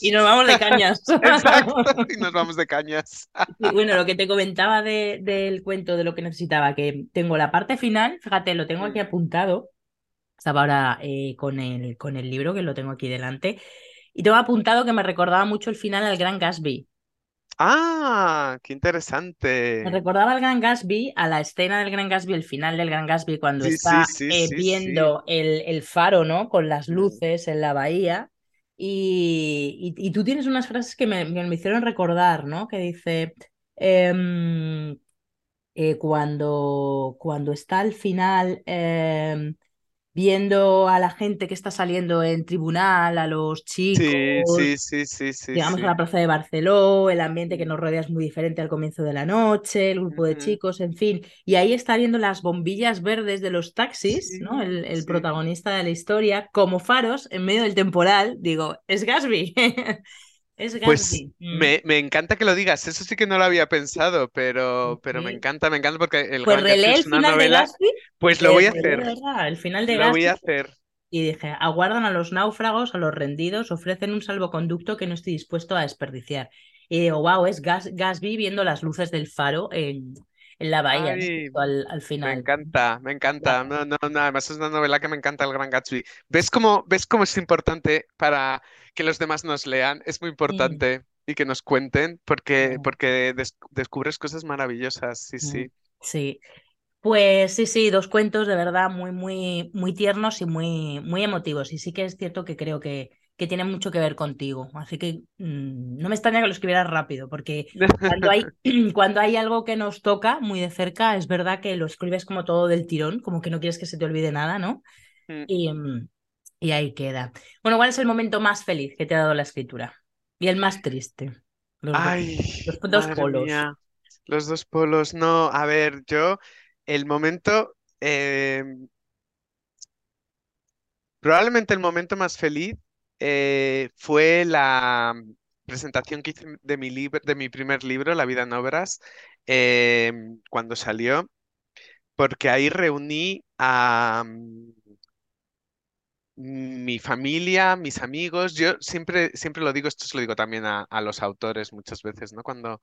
Y arreglados. nos vamos de cañas. Exacto, y nos vamos de cañas. Sí, bueno, lo que te comentaba de, del cuento de lo que necesitaba, que tengo la parte final, fíjate, lo tengo aquí Mm. apuntado. Estaba ahora eh, con el, con el libro, que lo tengo aquí delante. Y tengo apuntado que me recordaba mucho el final al Gran Gatsby. Ah, qué Me interesante. recordaba al Gran Gatsby, a la escena del Gran Gatsby, el final del Gran Gatsby, cuando Sí, está sí, eh, sí, viendo el, el faro, ¿no? Con las luces en la bahía. Y, y, y tú tienes unas frases que me, me hicieron recordar, ¿no? Que dice, em, eh, cuando, cuando está al final em, viendo a la gente que está saliendo en tribunal, a los chicos, sí, sí, sí, sí, llegamos a la plaza de Barceló, el ambiente que nos rodea es muy diferente al comienzo de la noche, el grupo de chicos, en fin, y ahí está viendo las bombillas verdes de los taxis, ¿no? El, el protagonista de la historia, como faros en medio del temporal, digo, es Gatsby, es Pues Gatsby. Mm, me, me encanta que lo digas, eso sí que no lo había pensado, pero, pero me encanta, me encanta porque El Pues el es una de novela, Gatsby, pues lo voy a hacer, verdad el final de lo voy a hacer. y dije, aguardan a los náufragos, a los rendidos, ofrecen un salvoconducto que no estoy dispuesto a desperdiciar. Y digo, wow, es Gas Gatsby viendo las luces del faro en, en la bahía, al, al me final. encanta, me encanta. No, no, no, además es una novela que me encanta, El Gran Gatsby. ¿Ves cómo, ves cómo es importante para que los demás nos lean? Es muy Mm, importante y que nos cuenten porque, porque des- descubres cosas maravillosas, sí, mm. sí. Sí, pues sí, sí, dos cuentos de verdad muy, muy, muy tiernos y muy, muy emotivos. Y sí que es cierto que creo que, que tienen mucho que ver contigo. Así que mm, no me extraña que lo escribieras rápido, porque cuando hay, cuando hay algo que nos toca muy de cerca, es verdad que lo escribes como todo del tirón, como que no quieres que se te olvide nada, ¿no? Mm. Y, mm, y ahí queda. Bueno, ¿cuál es el momento más feliz que te ha dado la escritura? Y el más triste. Los dos, Ay, los dos polos. mía, los dos polos. No, a ver, yo, el momento, eh, probablemente el momento más feliz eh, fue la presentación que hice de mi libro, de mi primer libro, La vida en obras, eh, cuando salió, porque ahí reuní a mi familia, mis amigos, yo siempre, siempre lo digo, esto se lo digo también a, a los autores muchas veces, ¿no? Cuando,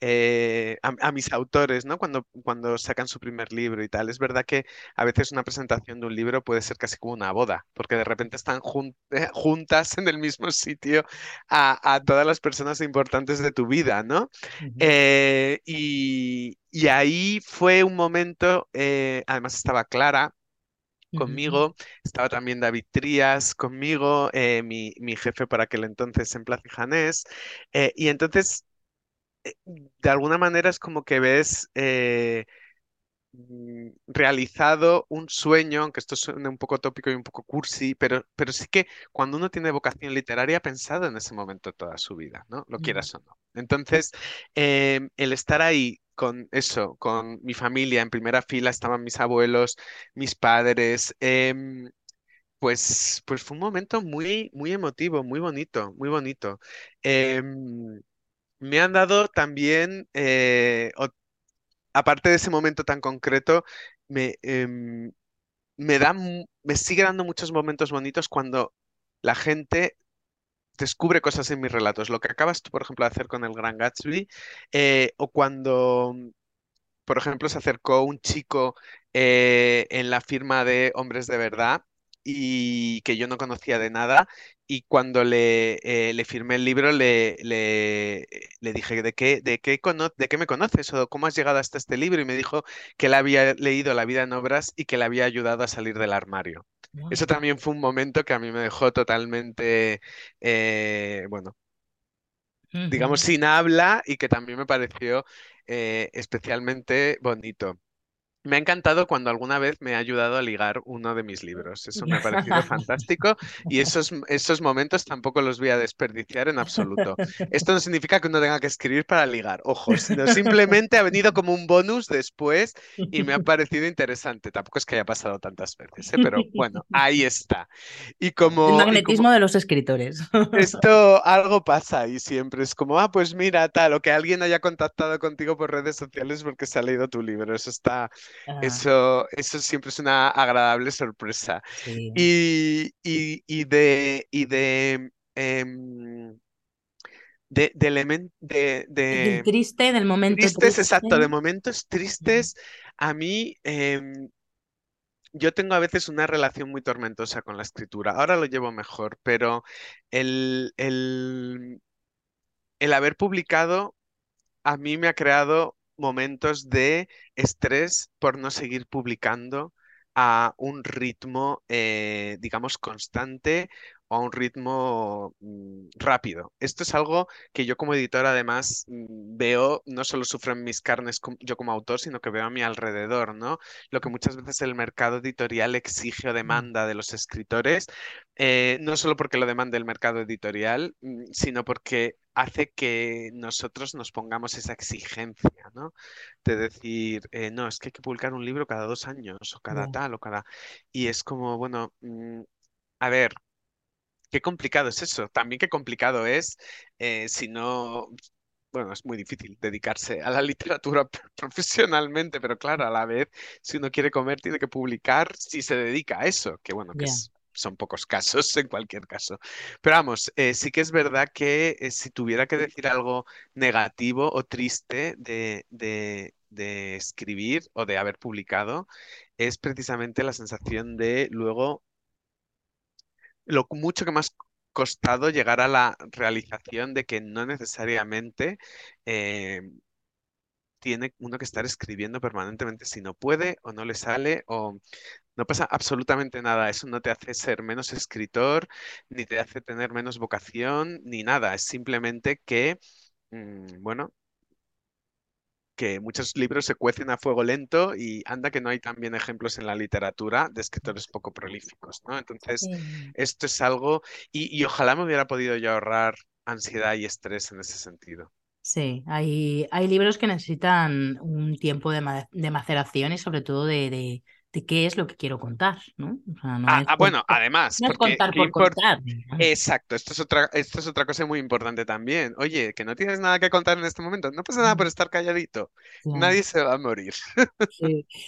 eh, a, a mis autores, ¿no? Cuando, cuando sacan su primer libro y tal. Es verdad que a veces una presentación de un libro puede ser casi como una boda, porque de repente están jun- eh, juntas en el mismo sitio a, a todas las personas importantes de tu vida, ¿no? Eh, y, y ahí fue un momento, además estaba Clara conmigo, estaba también David Trías conmigo, eh, mi, mi jefe por aquel entonces en Plaza Janés, eh, y entonces, de alguna manera es como que ves eh, realizado un sueño, aunque esto suene un poco tópico y un poco cursi, pero, pero sí que cuando uno tiene vocación literaria ha pensado en ese momento toda su vida, ¿no? Lo quieras o no. Entonces, em, el estar ahí con eso, con mi familia en primera fila, estaban mis abuelos, mis padres, em, pues, pues fue un momento muy, muy emotivo, muy bonito, muy bonito. Em, me han dado también, eh, aparte de ese momento tan concreto, me, em, me da, me sigue dando muchos momentos bonitos cuando la gente descubre cosas en mis relatos. Lo que acabas tú, por ejemplo, de hacer con el Gran Gatsby, eh, o cuando, por ejemplo, se acercó un chico eh, en la firma de Hombres de Verdad y que yo no conocía de nada. Y cuando le, eh, le firmé el libro, le, le, le dije, ¿de qué, de, qué ¿de qué me conoces o cómo has llegado hasta este libro? Y me dijo que él había leído La vida en obras y que le había ayudado a salir del armario. Eso también fue un momento que a mí me dejó totalmente, eh, bueno, digamos, sin habla y que también me pareció eh, especialmente bonito. Me ha encantado cuando alguna vez me ha ayudado a ligar uno de mis libros. Eso me ha parecido fantástico y esos, esos momentos tampoco los voy a desperdiciar en absoluto. Esto no significa que uno tenga que escribir para ligar, ojo, sino simplemente ha venido como un bonus después y me ha parecido interesante. Tampoco es que haya pasado tantas veces, ¿eh? pero bueno, ahí está. Y como, El magnetismo de los escritores. Esto algo pasa y siempre es como, ah, pues mira, tal, o que alguien haya contactado contigo por redes sociales porque se ha leído tu libro. Eso está, eso, eso siempre es una agradable sorpresa. Y, y, y, de, y de, em, de, de, de, de, triste, del momento tristes, exacto, de momentos tristes, a mí em, yo tengo a veces una relación muy tormentosa con la escritura. Ahora lo llevo mejor, pero el, el, el haber publicado a mí me ha creado momentos de estrés por no seguir publicando a un ritmo, eh, digamos, constante o a un ritmo mm, rápido. Esto es algo que yo como editor además mm, veo, no solo sufro en mis carnes yo como autor, sino que veo a mi alrededor, ¿no? Lo que muchas veces el mercado editorial exige o mm. demanda de los escritores, eh, no solo porque lo demande el mercado editorial, sino porque hace que nosotros nos pongamos esa exigencia, ¿no? De decir, eh, no, es que hay que publicar un libro cada dos años o cada tal o cada... Y es como, bueno, a ver, Qué complicado es eso. También qué complicado es eh, si no, bueno, es muy difícil dedicarse a la literatura profesionalmente, pero claro, a la vez, si uno quiere comer, tiene que publicar si se dedica a eso, que bueno, que son pocos casos en cualquier caso. Pero vamos, eh, sí que es verdad que eh, si tuviera que decir algo negativo o triste de, de, escribir o de haber publicado, es precisamente la sensación de luego lo mucho que más costado llegar a la realización de que no necesariamente eh, tiene uno que estar escribiendo permanentemente si no puede o no le sale o no pasa absolutamente nada. Eso no te hace ser menos escritor, ni te hace tener menos vocación, ni nada. Es simplemente que, mm, bueno, que muchos libros se cuecen a fuego lento y anda que no hay también ejemplos en la literatura de escritores poco prolíficos, ¿no? Entonces, esto es algo, y, ojalá me hubiera podido yo ahorrar ansiedad y estrés en ese sentido. Sí, hay, hay libros que necesitan un tiempo de, maceración y sobre todo de, qué es lo que quiero contar, ¿no? Ah, ah, bueno, además, contar por contar. Exacto, esto es otra, esto es otra cosa muy importante también. Oye, que no tienes nada que contar en este momento, no pasa nada por estar calladito. Nadie se va a morir.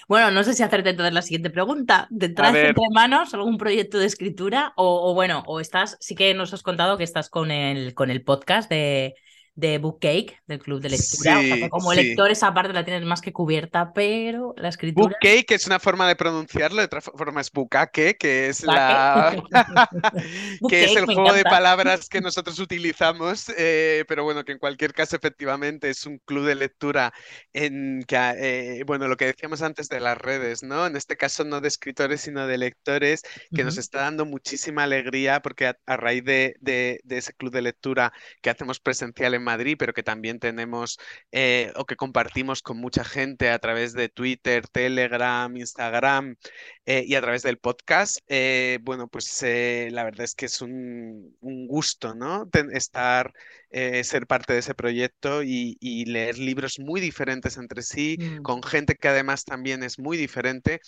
Bueno, no sé si hacerte entonces la siguiente pregunta. ¿Te traes entre manos algún proyecto de escritura? O, o, bueno, o estás, sí que nos has contado que estás con el, con el podcast de de Bookcake, del club de lectura. como lector esa parte la tienes más que cubierta, pero la escritura... Bookcake es una forma de pronunciarlo, de otra forma es bukake, que es la... que es el juego de palabras que nosotros utilizamos, eh, pero bueno, que en cualquier caso efectivamente es un club de lectura en que, eh, bueno, lo que decíamos antes de las redes, ¿no? En este caso no de escritores, sino de lectores, que nos está dando muchísima alegría porque a, raíz de, de, de, ese club de lectura que hacemos presencial en Madrid, pero que también tenemos eh, o que compartimos con mucha gente a través de Twitter, Telegram, Instagram eh, y a través del podcast. Eh, bueno, pues la verdad es que es un, gusto, ¿no? estar, ser parte de ese proyecto y, leer libros muy diferentes entre sí, mm. con gente que además también es muy diferente.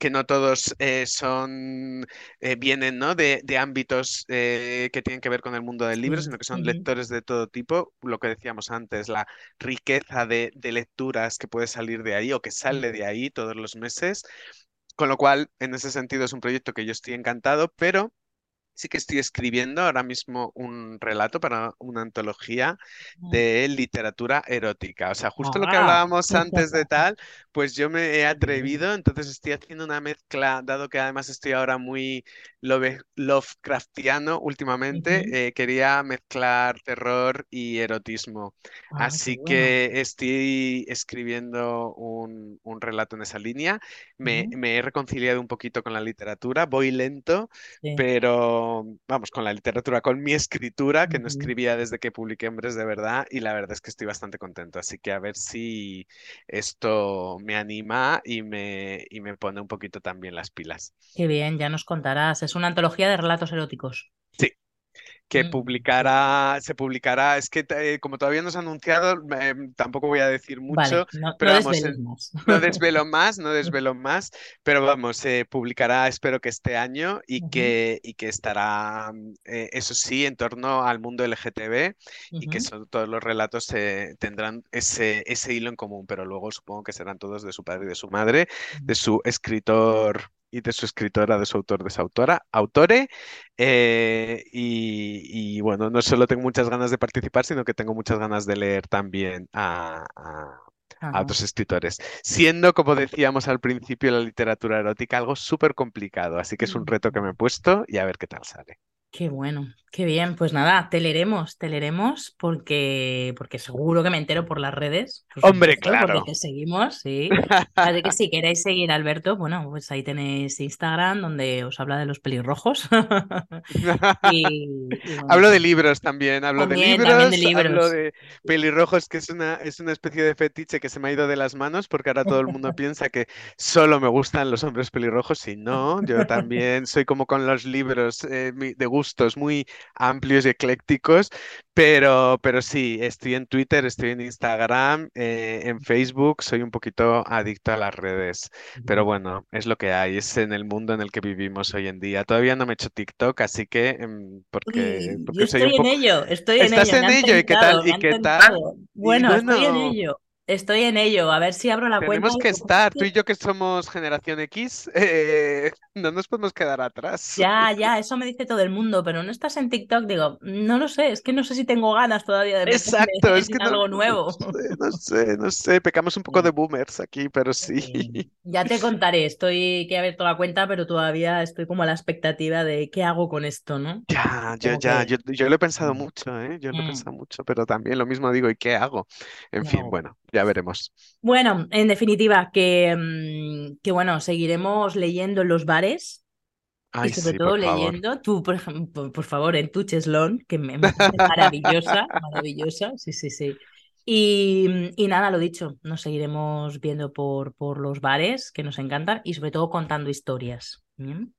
Que no todos eh, son, eh, vienen ¿no? de, ámbitos eh, que tienen que ver con el mundo del libro, sino que son lectores de todo tipo. Lo que decíamos antes, la riqueza de, lecturas que puede salir de ahí o que sale de ahí todos los meses. Con lo cual, en ese sentido, es un proyecto que yo estoy encantado, pero sí que estoy escribiendo ahora mismo un relato para una antología de literatura erótica. O sea, justo lo que Ah. hablábamos antes de tal, pues yo me he atrevido, entonces estoy haciendo una mezcla, dado que además estoy ahora muy love- Lovecraftiano últimamente, eh, quería mezclar terror y erotismo. Ah, Así bueno. que estoy escribiendo un, un relato en esa línea. Me, he reconciliado un poquito con la literatura, voy lento, Sí. pero vamos, con la literatura, con mi escritura, que no escribía desde que publiqué Hombres de Verdad, y la verdad es que estoy bastante contento. Así que a ver si esto me anima y me, y me pone un poquito también las pilas. Qué bien, ya nos contarás. Es una antología de relatos eróticos. Que Mm, publicará, se publicará, es que eh, como todavía no se ha anunciado, eh, tampoco voy a decir Vale, mucho, no, pero no vamos, eh, más. no desvelo más, no desvelo más, pero vamos, se publicará, espero que este año y que, y que estará, mm, eh, eso sí, en torno al mundo LGTB y que son, todos los relatos tendrán ese, ese hilo en común, pero luego supongo que serán todos de su padre y de su madre, de su escritor y de su escritora, de su autor, de su autora, autore. eh, y, y, bueno, no solo tengo muchas ganas de participar, sino que tengo muchas ganas de leer también a, a- a otros escritores. Siendo, como decíamos al principio, la literatura erótica algo súper complicado. Así que es un reto que me he puesto y a ver qué tal sale. Qué bueno, qué bien. Pues nada, te leeremos, te leeremos porque, porque seguro que me entero por las redes. Hombre, supuesto, claro. Porque te seguimos, sí. Así que si queréis seguir a Alberto, bueno, pues ahí tenéis Instagram donde os habla de los pelirrojos. Y, y bueno, Hablo de libros también, hablo de también, también de libros, hablo libros. de pelirrojos, que es una, es una especie de fetiche que se me ha ido de las manos porque ahora todo el mundo piensa que solo me gustan los hombres pelirrojos y no, yo también soy como con los libros eh, de gustos muy amplios y eclécticos, pero, pero sí, estoy en Twitter, estoy en Instagram, eh, en Facebook, soy un poquito adicto a las redes, pero bueno, es lo que hay, es en el mundo en el que vivimos hoy en día. Todavía no me he hecho TikTok, así que em, porque, yo porque soy un estoy en ello, estoy en ¿Estás ello, me en ello? ¿Y qué tal? ¿Y qué tal? Y Bueno, estoy en bueno, ello, estoy en ello, a ver si abro la cuenta. tenemos que estar, tú y yo que somos generación X, eh, no nos podemos quedar atrás. Ya, ya, eso me dice todo el mundo, pero no estás en TikTok, digo, no lo sé, es que no sé si tengo ganas todavía de Exacto, es que no, algo no nuevo. sé, no sé, no sé, pecamos un poco de boomers aquí, pero sí. Ya te contaré, estoy que he abierto la cuenta, pero todavía estoy como a la expectativa de qué hago con esto, ¿no? Ya, yo ya, que... yo, yo lo he pensado Mm, mucho, ¿eh? Yo lo he mm, pensado mucho, pero también lo mismo digo, ¿y qué hago? En ¿qué fin, bueno, ya veremos. Bueno, en definitiva, que, mm, que bueno, seguiremos leyendo en los bares y sobre sí, todo favor. leyendo, tú, por ejemplo, por favor, en tu cheslón, que me, me parece maravillosa, maravillosa, sí, sí, sí. Y, y nada, lo dicho, nos seguiremos viendo por, por los bares, que nos encantan, y sobre todo contando historias. ¿bien?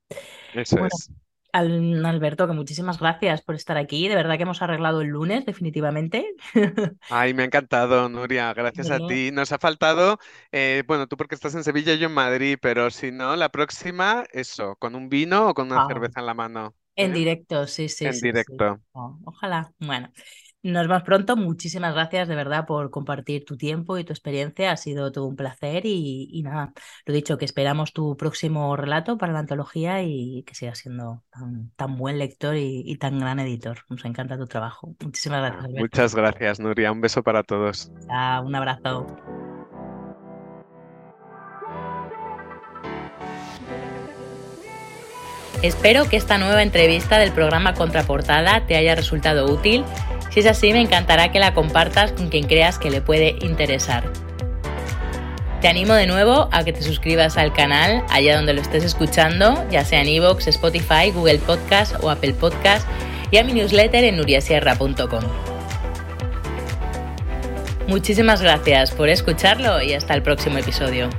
Eso Bueno, es. Al, Alberto, que muchísimas gracias por estar aquí. De verdad que hemos arreglado el lunes, definitivamente. Ay, me ha encantado, Nuria, gracias a ti. Nos ha faltado, eh, bueno, tú porque estás en Sevilla y yo en Madrid, pero si no, la próxima, eso, con un vino o con una ah, cerveza en la mano, en ¿eh? directo, sí, sí, En sí, sí. directo. Oh, ojalá. Bueno, nos vemos pronto. Muchísimas gracias de verdad por compartir tu tiempo y tu experiencia. Ha sido todo un placer y, y nada, lo dicho, que esperamos tu próximo relato para la antología y que sigas siendo tan, tan buen lector y, y tan gran editor. Nos encanta tu trabajo. Muchísimas gracias, Ah, Alberto. muchas gracias, Nuria. Un beso para todos. Chao, un abrazo. Espero que esta nueva entrevista del programa Contraportada te haya resultado útil. Si es así, me encantará que la compartas con quien creas que le puede interesar. Te animo de nuevo a que te suscribas al canal allá donde lo estés escuchando, ya sea en iVoox, Spotify, Google Podcast o Apple Podcast, y a mi newsletter en nuriasierra.com. Muchísimas gracias por escucharlo y hasta el próximo episodio.